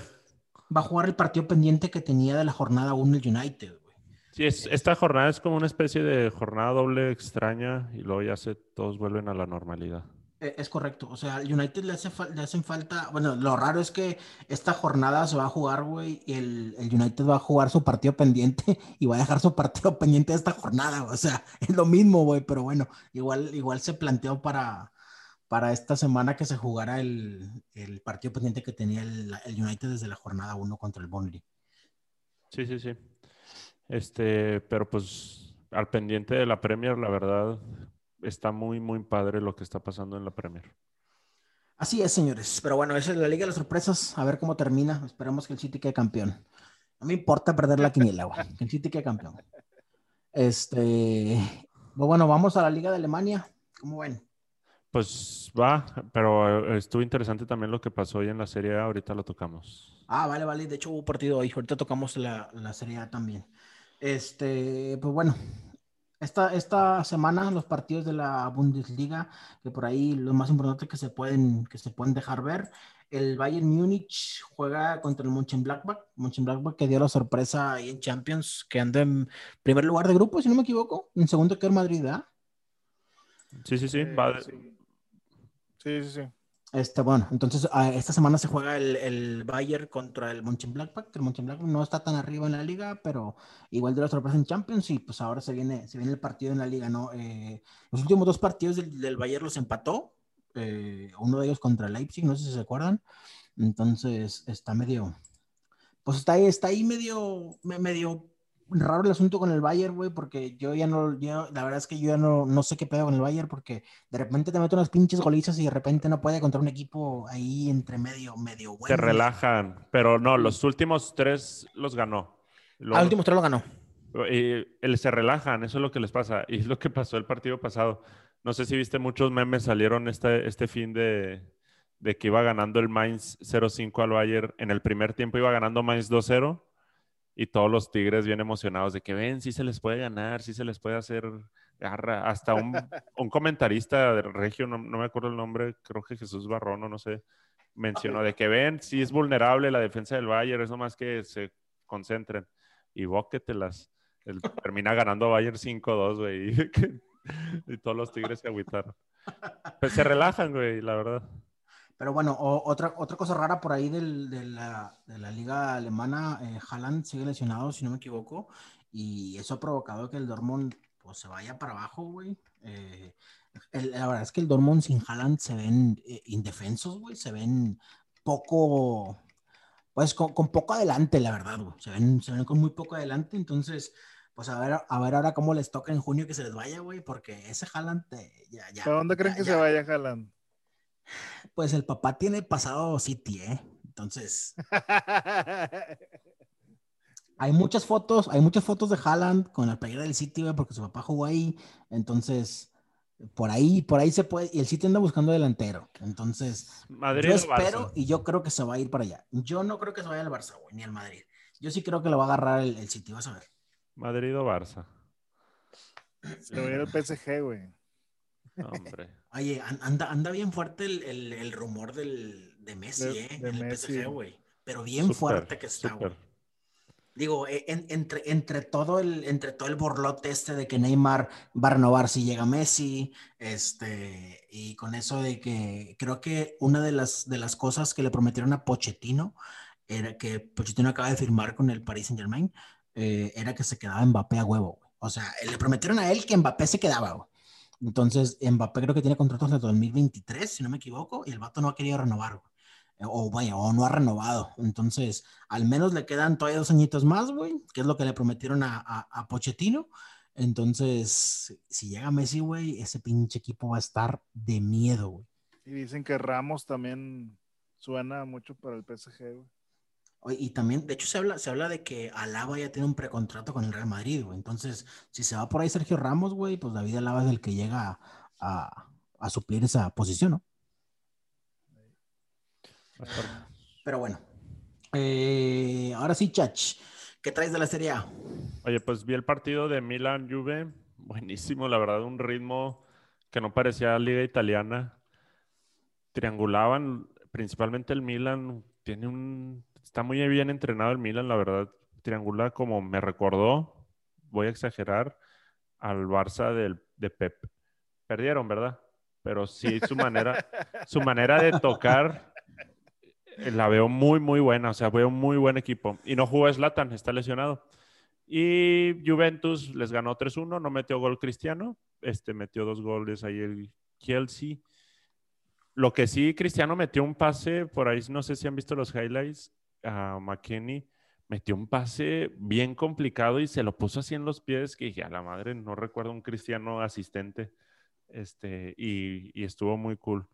Va a jugar el partido pendiente que tenía de la jornada 1 el United, güey. Sí, es, esta jornada es como una especie de jornada doble extraña y luego ya se, todos vuelven a la normalidad. Eh, Es correcto, o sea, al United le, hace le hacen falta, bueno, lo raro es que esta jornada se va a jugar, güey, y el, el United va a jugar su partido pendiente [laughs] y va a dejar su partido pendiente de esta jornada, o sea, [laughs] es lo mismo, güey, pero bueno, igual, igual se planteó para, para esta semana que se jugara el, el partido pendiente que tenía el, el United desde la jornada 1 contra el Burnley. Sí, sí, sí. Este, pero pues al pendiente de la Premier, la verdad, está muy, muy padre lo que está pasando en la Premier. Así es, señores, pero bueno, esa es la Liga de las Sorpresas, a ver cómo termina, esperemos que el City quede campeón. No me importa perder la quiniela, güey. Que el City quede campeón. Este. pues Bueno, vamos a la Liga de Alemania. ¿Cómo ven? Pues va, pero eh, estuvo interesante también lo que pasó hoy en la Serie A, ahorita lo tocamos. Ah, vale, vale. De hecho, hubo partido hoy. Ahorita tocamos la, la Serie A también. Este, pues bueno. Esta, esta semana los partidos de la Bundesliga, que por ahí lo más importante que se pueden, que se pueden dejar ver. El Bayern Múnich juega contra el Mönchengladbach. Mönchengladbach que dio la sorpresa ahí en Champions, que anda en primer lugar de grupo, si no me equivoco. En segundo que el Madrid, ¿ah? Sí, sí, sí, Eh, va de- sí. sí, sí, sí. Este, bueno, entonces ah, esta semana se juega el, el Bayern contra el Mönchengladbach, que el Mönchengladbach no está tan arriba en la liga, pero igual de la sorpresa en Champions y pues ahora se viene, se viene el partido en la liga, ¿no? Eh, los últimos dos partidos del, del Bayern los empató, eh, uno de ellos contra Leipzig, no sé si se acuerdan, entonces está medio, pues está ahí, está ahí medio, me- medio raro el asunto con el Bayern, güey, porque yo ya no, yo, la verdad es que yo ya no, no sé qué pedo con el Bayern, porque de repente te mete unas pinches golizas y de repente no puede contra un equipo ahí entre medio, medio bueno. se relajan, pero no, los últimos tres los ganó. Luego- Al último tres lo ganó. Y el- se relajan, eso es lo que les pasa. Y es lo que pasó el partido pasado. No sé si viste, muchos memes salieron este, este fin de, de que iba ganando el Mainz 0-5 al Bayern. En el primer tiempo iba ganando Mainz 2-0 y todos los Tigres bien emocionados de que ven, sí se les puede ganar, sí se les puede hacer garra. Hasta un, [laughs] un comentarista de Regio, no, no me acuerdo el nombre, creo que Jesús Barrono, no sé, mencionó de que ven, sí es vulnerable la defensa del Bayern, es nomás que se concentren. Y bóquetelas. El, termina ganando Bayern 5-2, güey. [laughs] Y, y todos los Tigres se agüitaron. Pues se relajan, güey, la verdad. Pero bueno, o- otra, otra cosa rara por ahí del- de, la, de la liga alemana, eh, Haaland sigue lesionado, si no me equivoco, y eso ha provocado que el Dortmund pues, se vaya para abajo, güey. Eh, el- la verdad es que el Dortmund sin Haaland se ven eh, indefensos, güey, se ven poco, pues con, con poco adelante, la verdad, güey. Se ven, se ven con muy poco adelante, entonces, pues a ver, a ver ahora cómo les toca en junio que se les vaya, güey, porque ese Haaland eh, ya, ya. ¿Para dónde creen ya- que ya- se vaya Haaland? Pues el papá tiene pasado City, ¿eh? Entonces, [laughs] hay muchas fotos, hay muchas fotos de Haaland con la playera del City, güey, porque su papá jugó ahí. Entonces, por ahí, por ahí se puede, y el City anda buscando delantero. Entonces, Madrid yo espero Barça. y yo creo que se va a ir para allá. Yo no creo que se vaya al Barça, güey, ni al Madrid. Yo sí creo que lo va a agarrar el, el City, vas a ver. Madrid o Barça. Se va a ir al PSG, güey. Hombre. Oye, an- anda, anda bien fuerte el, el- el rumor del, de Messi, De- ¿eh? de en el. PSG, güey. Pero bien fuerte que está, güey. Digo, eh, en- entre, entre, todo el, entre todo el borlote este de que Neymar va a renovar si llega Messi, este, y con eso de que creo que una de las, de las cosas que le prometieron a Pochettino era que Pochettino acaba de firmar con el Paris Saint Germain, era que se quedaba Mbappé a huevo. güey. O sea, le prometieron a él que Mbappé se quedaba. güey. Entonces, Mbappé creo que tiene contratos de 2023, si no me equivoco, y el vato no ha querido renovar. güey. O vaya, o no ha renovado. Entonces, al menos le quedan todavía dos añitos más, güey, que es lo que le prometieron a, a, a Pochettino. Entonces, si llega Messi, güey, ese pinche equipo va a estar de miedo, güey. Y dicen que Ramos también suena mucho para el PSG, güey. Y también, de hecho, se habla, se habla de que Alaba ya tiene un precontrato con el Real Madrid, güey. Entonces, si se va por ahí Sergio Ramos, güey, pues David Alaba es el que llega a, a, a suplir esa posición, ¿no? Pero bueno. Eh, ahora sí, Chach, ¿qué traes de la Serie A? Oye, pues vi el partido de Milan Juve, buenísimo, la verdad, un ritmo que no parecía liga italiana. Triangulaban, principalmente el Milan, tiene un, está muy bien entrenado el Milan, la verdad. Triangula como me recordó, voy a exagerar, al Barça del, de Pep. Perdieron, ¿verdad? Pero sí, su manera, su manera de tocar eh, la veo muy, muy buena. O sea, veo muy buen equipo. Y no jugó Slatan, está lesionado. Y Juventus les ganó 3-1, no metió gol Cristiano, este metió dos goles ahí el Chelsea. Lo que sí, Cristiano metió un pase, por ahí no sé si han visto los highlights, a McKinney metió un pase bien complicado y se lo puso así en los pies que dije, a la madre, no recuerdo un Cristiano asistente, este, y, y estuvo muy cool.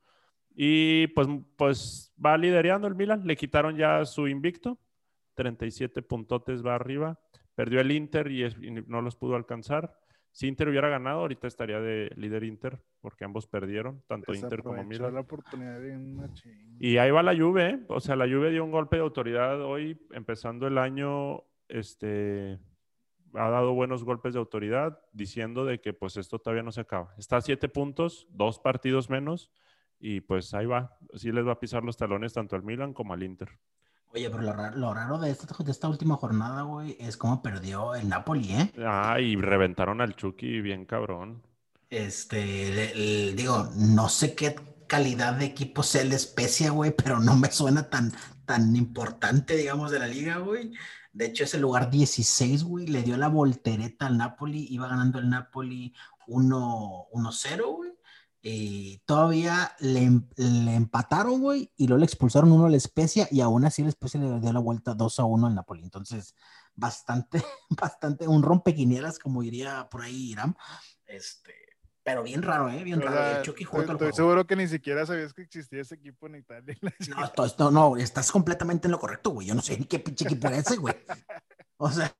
Y pues, pues va liderando el Milan, le quitaron ya su invicto, 37 puntotes va arriba Perdió el Inter y, no los pudo alcanzar. Si Inter hubiera ganado, ahorita estaría de líder Inter, porque ambos perdieron, tanto Inter como Milan. La oportunidad de una y ahí va la Juve, ¿eh? o sea, la Juve dio un golpe de autoridad hoy, empezando el año, este, ha dado buenos golpes de autoridad, diciendo de que pues esto todavía no se acaba. Está a siete puntos, dos partidos menos, y pues ahí va. Sí les va a pisar los talones tanto al Milan como al Inter. Oye, pero lo raro, de, esta, de esta última jornada, güey, es cómo perdió el Napoli, ¿eh? Ah, y reventaron al Chucky bien cabrón. Este, digo, no sé qué calidad de equipo sea el Especia, güey, pero no me suena tan, tan importante, digamos, de la liga, güey. De hecho, ese lugar 16, güey, le dio la voltereta al Napoli, iba ganando el Napoli 1-0, güey y todavía le, le empataron, güey, y luego le expulsaron uno a la Especia y aún así la Especia le dio la vuelta 2 a 1 al Napoli. Entonces, bastante, [laughs] bastante, un rompequinieras, como diría por ahí Iram. Este, pero bien raro, ¿eh? Bien raro. Chucky estoy, seguro que ni siquiera sabías que existía ese equipo en Italia. [laughs] No, esto, no, estás completamente en lo correcto, güey. Yo no sé ni qué pinche equipo es ese, güey. [laughs] O sea,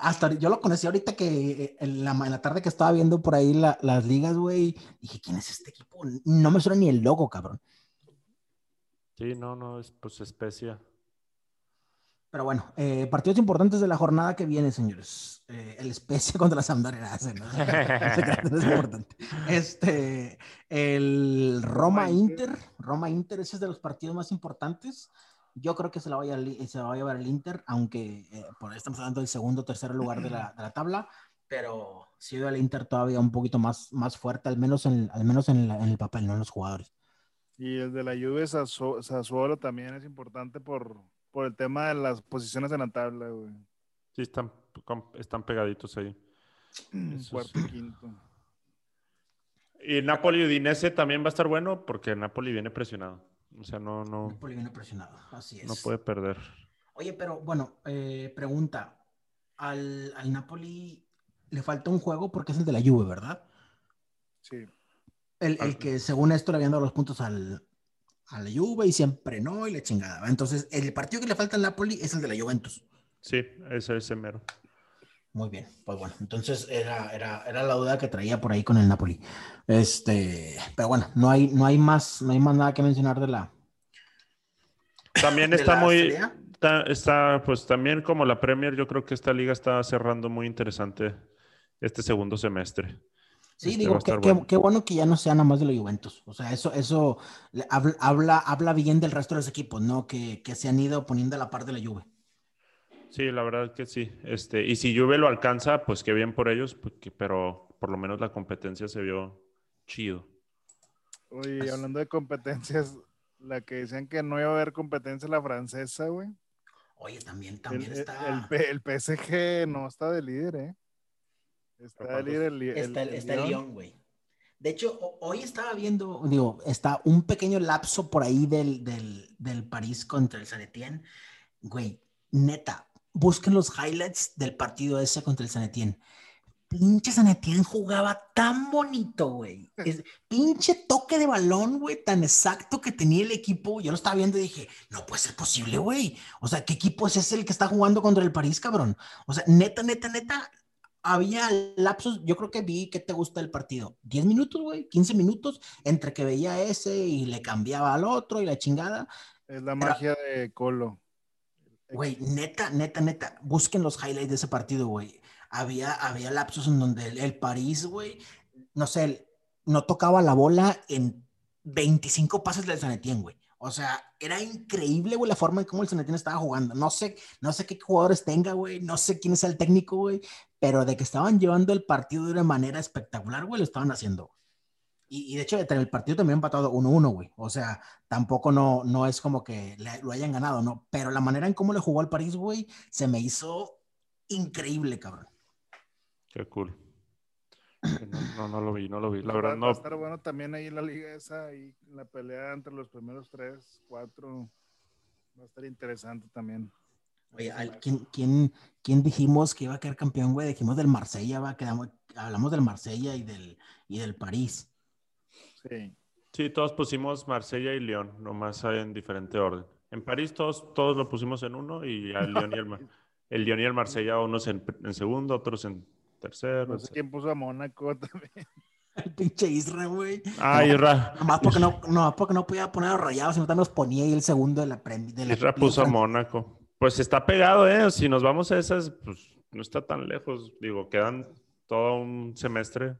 hasta yo lo conocí ahorita que eh, en la, en la tarde que estaba viendo por ahí las ligas, güey, dije, ¿quién es este equipo? No me suena ni el logo, cabrón. Sí, no, no, es pues especia. Pero bueno, eh, partidos importantes de la jornada que viene, señores. Eh, el Especia [laughs] contra la Sampdoria, ¿no? [laughs] es importante. Este, el Roma Inter, Roma Inter, ese es de los partidos más importantes. Yo creo que se la, vaya, se va a llevar el Inter, aunque eh, por ahí estamos hablando del segundo o tercer lugar de la, [clears throat] de la tabla, pero sí veo al Inter todavía un poquito más, más fuerte, al menos, en, al menos en, en el papel, no en los jugadores. Y el de la Juve Sassuolo también es importante por, por el tema de las posiciones en la tabla, güey. Sí, están, están pegaditos ahí. Cuarto y quinto. Y Napoli Udinese también va a estar bueno porque Napoli viene presionado. O sea, no, no. Presionado, así es. No puede perder. Oye, pero bueno, eh, pregunta. Al, al, Napoli le falta un juego porque es el de la Juve, ¿verdad? Sí. El, el que según esto le habían dado los puntos al, a la Juve y siempre no, y le chingada. Entonces, el partido que le falta al Napoli es el de la Juventus. Sí, ese es el mero. Muy bien, pues bueno, entonces era, era, era, la duda que traía por ahí con el Napoli. Este, pero bueno, no hay, no hay más, no hay más nada que mencionar de la. También está muy, está, pues también como la Premier, yo creo que esta liga está cerrando muy interesante este segundo semestre. Sí, este digo, qué bueno. que ya no sea nada más de la Juventus. O sea, eso, eso habla, habla, bien del resto de los equipos, ¿no? Que, que se han ido poniendo a la par de la Juve. Sí, la verdad que sí. Este, y si Juve lo alcanza, pues qué bien por ellos, porque, pero por lo menos la competencia se vio chido. Oye, pues hablando de competencias, la que decían que no iba a haber competencia la francesa, güey. Oye, también, también está. El, PSG no está de líder, ¿eh? Está de líder el, Está, está el Lyon, güey. De hecho, hoy estaba viendo, digo, está un pequeño lapso por ahí del, del, del París contra el San Etienne. Güey, neta, busquen los highlights del partido ese contra el San Etienne. Pinche San Etienne jugaba tan bonito, güey. Pinche toque de balón, güey, tan exacto que tenía el equipo. Yo lo estaba viendo y dije, no puede ser posible, güey. O sea, ¿qué equipo es ese el que está jugando contra el París, cabrón? O sea, neta, neta, neta, había lapsos, yo creo que vi que te gusta el partido. 10 minutos, güey, 15 minutos, entre que veía ese y le cambiaba al otro y la chingada. Es la magia de Colo. Güey, neta, neta, neta, busquen los highlights de ese partido, güey. Había, había lapsos en donde el, París, güey, no sé, no tocaba la bola en 25 pases del Sanetien, güey. O sea, era increíble, güey, la forma en cómo el Sanetien estaba jugando. No sé, no sé qué jugadores tenga, güey, no sé quién es el técnico, güey, pero de que estaban llevando el partido de una manera espectacular, güey, lo estaban haciendo. Y, y de hecho, en el partido también empatado 1-1, güey. O sea, tampoco no, no es como que le- lo hayan ganado, ¿no? Pero la manera en cómo le jugó al París, güey, se me hizo increíble, cabrón. Qué cool. No, no, no lo vi, no lo vi. La Va- verdad, Va a no. estar bueno también ahí la liga esa, ahí la pelea entre los primeros tres, cuatro. Va a estar interesante también. Oye, al- ¿quién, quién, quién dijimos que iba a quedar campeón, güey? Dijimos del Marsella, va, quedamos, hablamos del Marsella y del, y del París. Sí. Sí, todos pusimos Marsella y León, nomás en diferente orden. En París todos, todos lo pusimos en uno y el León [laughs] y el, el León y el Marsella, unos en, en segundo, otros en tercero. No sé quién puso a Mónaco [laughs] también. El pinche Isra, güey. Ah, Isra, Nomás porque no, nomás porque no podía poner a los rayados, sino también los ponía ahí el segundo de la la Isra puso a Mónaco. Pues está pegado, ¿eh? Si nos vamos a esas, pues no está tan lejos. Digo, quedan todo un semestre.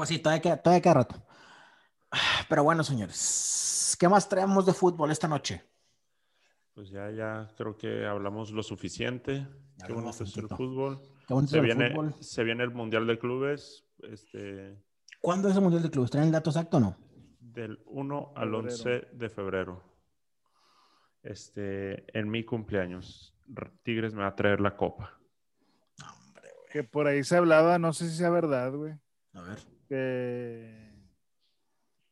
Pues sí, todavía queda, todavía queda rato. Pero bueno, señores, ¿qué más traemos de fútbol esta noche? Pues ya, ya creo que hablamos lo suficiente. Ya Qué bonito es el fútbol. Qué bonito Se es el viene, fútbol. se viene el Mundial de Clubes este, ¿Cuándo es el Mundial de Clubes? ¿Traen el dato exacto o no? del 1 al Febrero. 11 de febrero. Este, en mi cumpleaños. Tigres me va a traer la copa. Hombre, güey. Que por ahí se hablaba, no sé si sea verdad, güey, A ver. Que,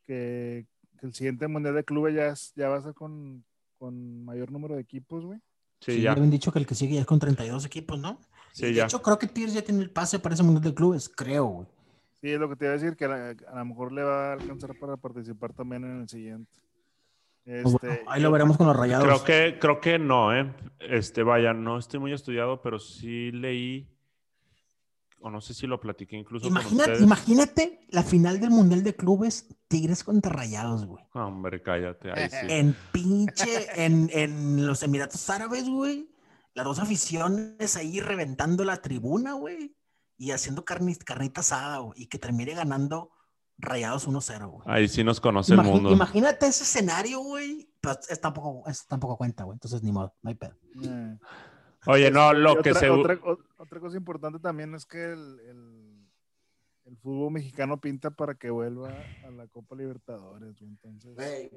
que, que el siguiente mundial de clubes ya, es- ya va a ser con, con mayor número de equipos, güey. Sí, Sí, ya. habían dicho que el que sigue ya es con 32 equipos, ¿no? Sí, Y de ya. hecho, creo que Tigres ya tiene el pase para ese Mundial de Clubes, creo, güey. Sí, es lo que te iba a decir, que a, la- a lo mejor le va a alcanzar para participar también en el siguiente. Pues Este, bueno, ahí lo veremos con los rayados. Creo que, creo que no, ¿eh? Este, vaya, no estoy muy estudiado, pero sí leí, o no sé si lo platiqué incluso con Imagínate, la final del Mundial de Clubes, Tigres contra Rayados, güey. Hombre, cállate, ahí sí. [laughs] En pinche, en, en los Emiratos Árabes, güey. Las dos aficiones ahí reventando la tribuna, güey. Y haciendo carni- carnita asada, güey. Y que termine ganando Rayados 1-0, güey. Ahí sí nos conoce el mundo. Imagínate ese escenario, güey. Pero es tampoco, es tampoco cuenta, güey. Entonces ni modo, no hay pedo. eh. Oye, no, lo que se... otra, cosa importante también es que el, el- el fútbol mexicano pinta para que vuelva a la Copa Libertadores, güey. Entonces, Güey,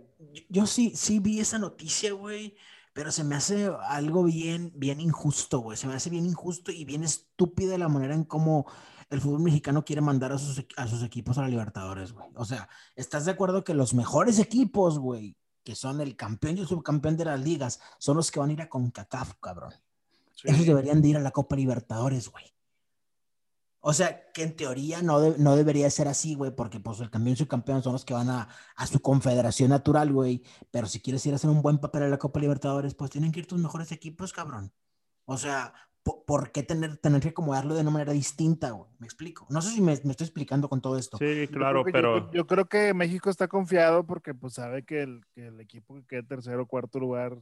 yo, sí, sí vi esa noticia, güey, pero se me hace algo bien, bien injusto, güey. Se me hace bien injusto y bien estúpida la manera en cómo el fútbol mexicano quiere mandar a sus, a sus equipos a la Libertadores, güey. O sea, ¿estás de acuerdo que los mejores equipos, güey, que son el campeón y el subcampeón de las ligas, son los que van a ir a CONCACAF, cabrón? Sí. Esos deberían de ir a la Copa Libertadores, güey. O sea, que en teoría no, de- no debería ser así, güey, porque pues el campeón y subcampeón son los que van a, a su confederación natural, güey. Pero si quieres ir a hacer un buen papel en la Copa Libertadores, pues tienen que ir tus mejores equipos, cabrón. O sea, po- ¿por, qué tener, tener que acomodarlo de una manera distinta, güey? Me explico. No sé si me, me estoy explicando con todo esto. Sí, Yo claro, que- pero... Yo, yo creo que México está confiado porque pues sabe que el, que el equipo que quede tercero o cuarto lugar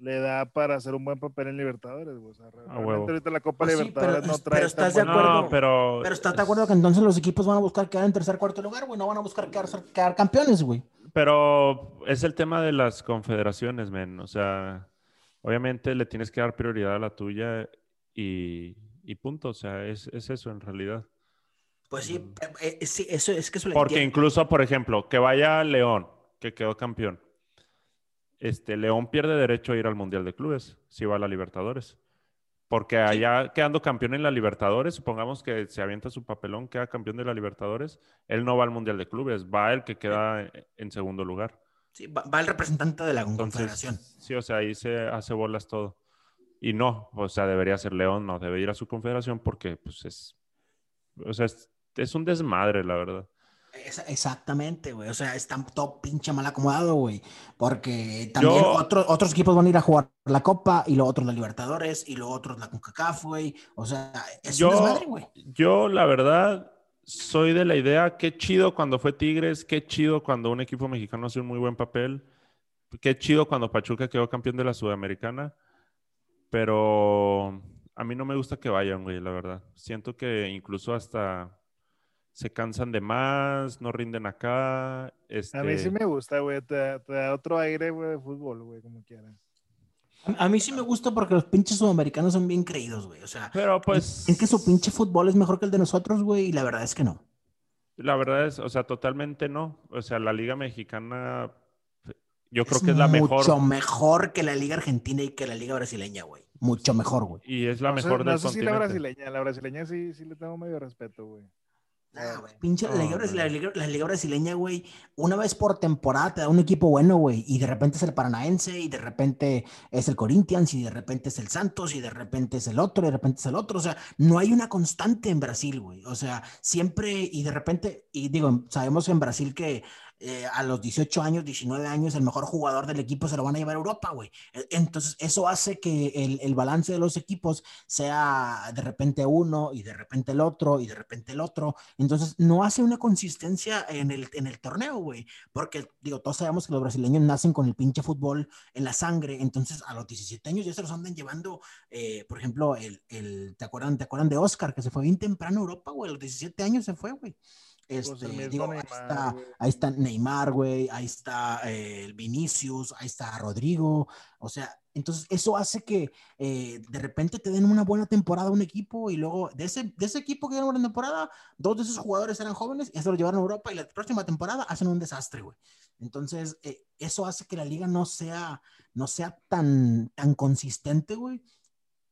le da para hacer un buen papel en Libertadores, güey. O sea, realmente huevo. ahorita la Copa Pues sí, Libertadores pero- no trae pero tan estás de acuerdo. No, pero... Pero ¿estás de acuerdo que entonces los equipos van a buscar quedar en tercer, cuarto lugar, güey? No van a buscar quedar, quedar campeones, güey. Pero es el tema de las confederaciones, men. O sea, obviamente le tienes que dar prioridad a la tuya y, y punto. O sea, es, es eso en realidad. Pues sí, eh, eh, sí, eso es que eso Porque entiendo. incluso, por ejemplo, que vaya León, que quedó campeón. Este, León pierde derecho a ir al Mundial de Clubes si va a la Libertadores. Porque allá quedando campeón en la Libertadores, supongamos que se avienta su papelón, queda campeón de la Libertadores, él no va al Mundial de Clubes, va el que queda en segundo lugar. Sí, va, va el representante de la confederación. sí, o sea, ahí se hace bolas todo. Y no, o sea, debería ser León, no, debe ir a su confederación porque, pues, es, o sea, es, es un desmadre, la verdad. Exactamente, güey. O sea, está todo pinche mal acomodado, güey. Porque también Yo- otro- otros equipos van a ir a jugar la Copa y los otros la Libertadores y los otros la CONCACAF, güey. O sea, es Yo- un desmadre, güey. Yo, la verdad, soy de la idea, qué chido cuando fue Tigres, qué chido cuando un equipo mexicano hace un muy buen papel, qué chido cuando Pachuca quedó campeón de la Sudamericana, pero a mí no me gusta que vayan, güey, la verdad. Siento que incluso hasta se cansan de más, no rinden acá. A mí sí este, me gusta, güey. Te, da- te da otro aire, güey, de fútbol, güey, como quieras. A, a mí sí me gusta porque los pinches sudamericanos son bien creídos, güey. O sea, Pero pues, es que su pinche fútbol es mejor que el de nosotros, güey, y la verdad es que no. la verdad es, o sea, totalmente no. O sea, la Liga Mexicana, yo creo que es la mejor. Mucho mejor que la Liga Argentina y que la Liga Brasileña, güey. Mucho mejor, güey. Y es la no sé- mejor no del sé si la brasileña, la brasileña sí, sí le tengo medio respeto, güey. Ah, güey, pinche la, Liga, No, Brasi- no. la Liga- la Liga Brasileña, güey, una vez por temporada te da un equipo bueno, güey, y de repente es el Paranaense, y de repente es el Corinthians, y de repente es el Santos, y de repente es el otro, y de repente es el otro, o sea, no hay una constante en Brasil, güey, o sea, siempre, y de repente, y digo, sabemos en Brasil que eh, a los 18 años, 19 años, el mejor jugador del equipo se lo van a llevar a Europa, güey. E- Entonces, eso hace que el, el balance de los equipos sea de repente uno, y de repente el otro, y de repente el otro, entonces, no hace una consistencia en el, en el torneo, güey. Porque, digo, todos sabemos que los brasileños nacen con el pinche fútbol en la sangre. Entonces, a los 17 años ya se los andan llevando, eh, por ejemplo, el, el, ¿te, acuerdan, ¿te acuerdan de Oscar? Que se fue bien temprano a Europa, güey. A los 17 años se fue, güey. Este, digo, ahí Neymar, está, güey. ahí está Neymar, güey. Ahí está eh, Vinicius, ahí está Rodrigo. O sea, entonces eso hace que eh, de repente te den una buena temporada a un equipo y luego de ese, de ese equipo que dieron una buena temporada, dos de esos jugadores eran jóvenes y se los llevaron a Europa y la próxima temporada hacen un desastre, güey. Entonces, eh, eso hace que la liga no sea, no sea tan, tan consistente, güey.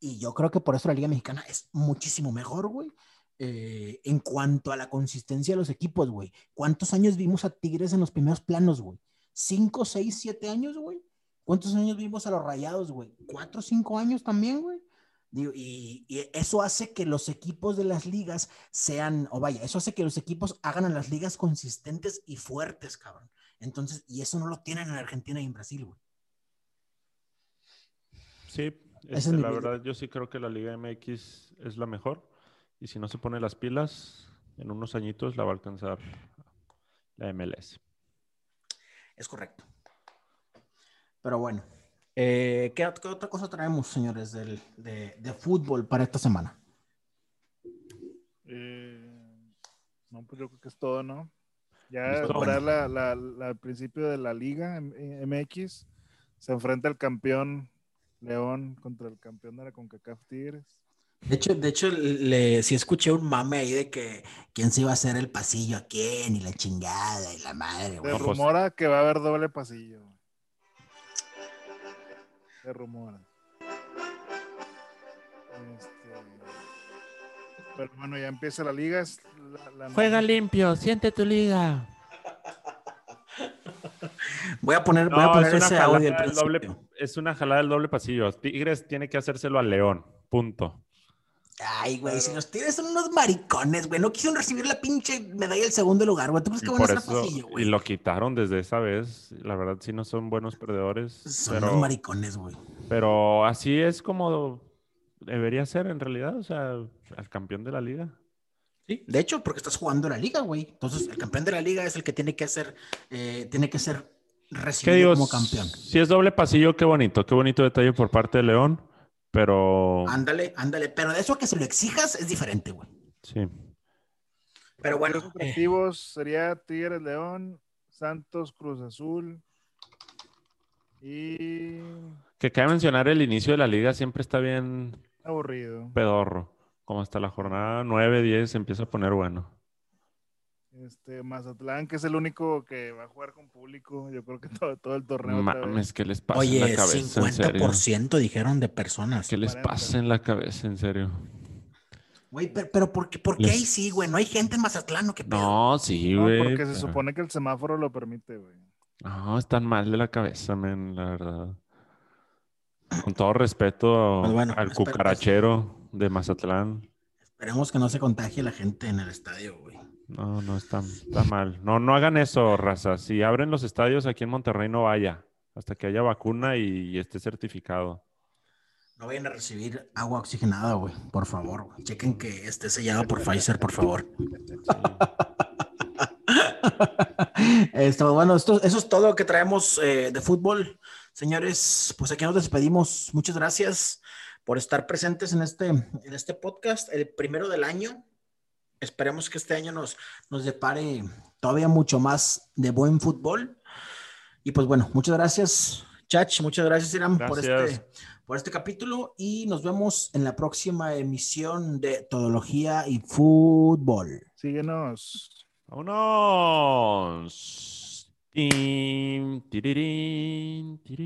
Y yo creo que por eso la liga mexicana es muchísimo mejor, güey. Eh, en cuanto a la consistencia de los equipos, güey. ¿Cuántos años vimos a Tigres en los primeros planos, güey? ¿Cinco, seis, siete años, güey? ¿Cuántos años vimos a los Rayados, güey? ¿Cuatro, cinco años también, güey? Digo, y, y eso hace que los equipos de las ligas sean, o vaya, eso hace que los equipos hagan a las ligas consistentes y fuertes, cabrón. Entonces, y eso no lo tienen en Argentina y en Brasil, güey. Sí, es este, la verdad, yo sí creo que la Liga MX es la mejor. Y si no se pone las pilas, en unos añitos la va a alcanzar la MLS. Es correcto. Pero bueno, eh, ¿qué, ot- qué otra cosa traemos, señores, del, de, de fútbol para esta semana? Eh, no, pues yo creo que es todo, ¿no? Ya esperar la, la, la- al principio de la liga MX se enfrenta el campeón León contra el campeón de la CONCACAF Tigres. De hecho, de hecho, le, sí escuché un mame ahí de que quién se iba a hacer el pasillo a quién y la chingada y la madre, Se güey. pues- rumora que va a haber doble pasillo. Se rumora. Este, pero bueno, ya empieza la liga. es la- la- limpio, siente tu liga. Voy a poner, voy a poner es una, ese audio al doble, es una jalada del doble pasillo. Tigres tiene que hacérselo al León. Punto. Ay, güey, si los tigres son unos maricones, güey. No quisieron recibir la pinche medalla del segundo lugar, güey. ¿Tú crees Y que van a hacer eso pasillo, y güey? lo quitaron desde esa vez. La verdad, sí no son buenos perdedores. Son pero, unos maricones, güey. pero así es como debería ser en realidad. O sea, al campeón de la liga. Sí, de hecho, porque estás jugando la liga, güey. Entonces, el campeón de la liga es el que tiene que ser, eh, tiene que ser ¿Qué recibido digo? como campeón. Si es doble pasillo, qué bonito. Qué bonito detalle por parte de León. Pero Ándale, ándale. Pero de eso a que se lo exijas es diferente, güey. sí. Pero bueno, Los eh, atractivos sería Tigres León, Santos Cruz Azul y Que cabe mencionar el inicio de la liga siempre está bien aburrido. pedorro. Como hasta la jornada 9, 10 se empieza a poner bueno. Este Mazatlán, que es el único que va a jugar con público, yo creo que todo, todo el torneo. Mames, ¿qué les pasa en la oye, cabeza? En serio. 50% dijeron de personas. ¿Qué les 40. pasa en la cabeza? En serio. Güey, pero, pero ¿por qué, por qué Les- ahí sí, güey? No hay gente en Mazatlán, ¿o qué pedo? No, sí, No, güey. porque se supone que el semáforo lo permite, güey. No, están mal de la cabeza, men, la verdad. Con todo respeto Pues bueno, al cucarachero de Mazatlán. Esperemos que no se contagie la gente en el estadio, güey. No, no, está, está mal. No, no hagan eso, raza. Si abren los estadios aquí en Monterrey, no vaya. Hasta que haya vacuna y, y esté certificado. No vayan a recibir agua oxigenada, güey. Por favor. Chequen que esté sellado por Pfizer, por favor. [laughs] Esto, bueno, esto, eso es todo lo que traemos eh, de fútbol. Señores, pues aquí nos despedimos. Muchas gracias por estar presentes en este, en este podcast, el primero del año. Esperemos que este año nos, nos depare todavía mucho más de buen fútbol. Y pues bueno, muchas gracias, Chach, muchas gracias, Iram, por Gracias. este, por este capítulo y nos vemos en la próxima emisión de Todología y Fútbol. Síguenos. ¡Vámonos! Tin, tirirín, tirirín.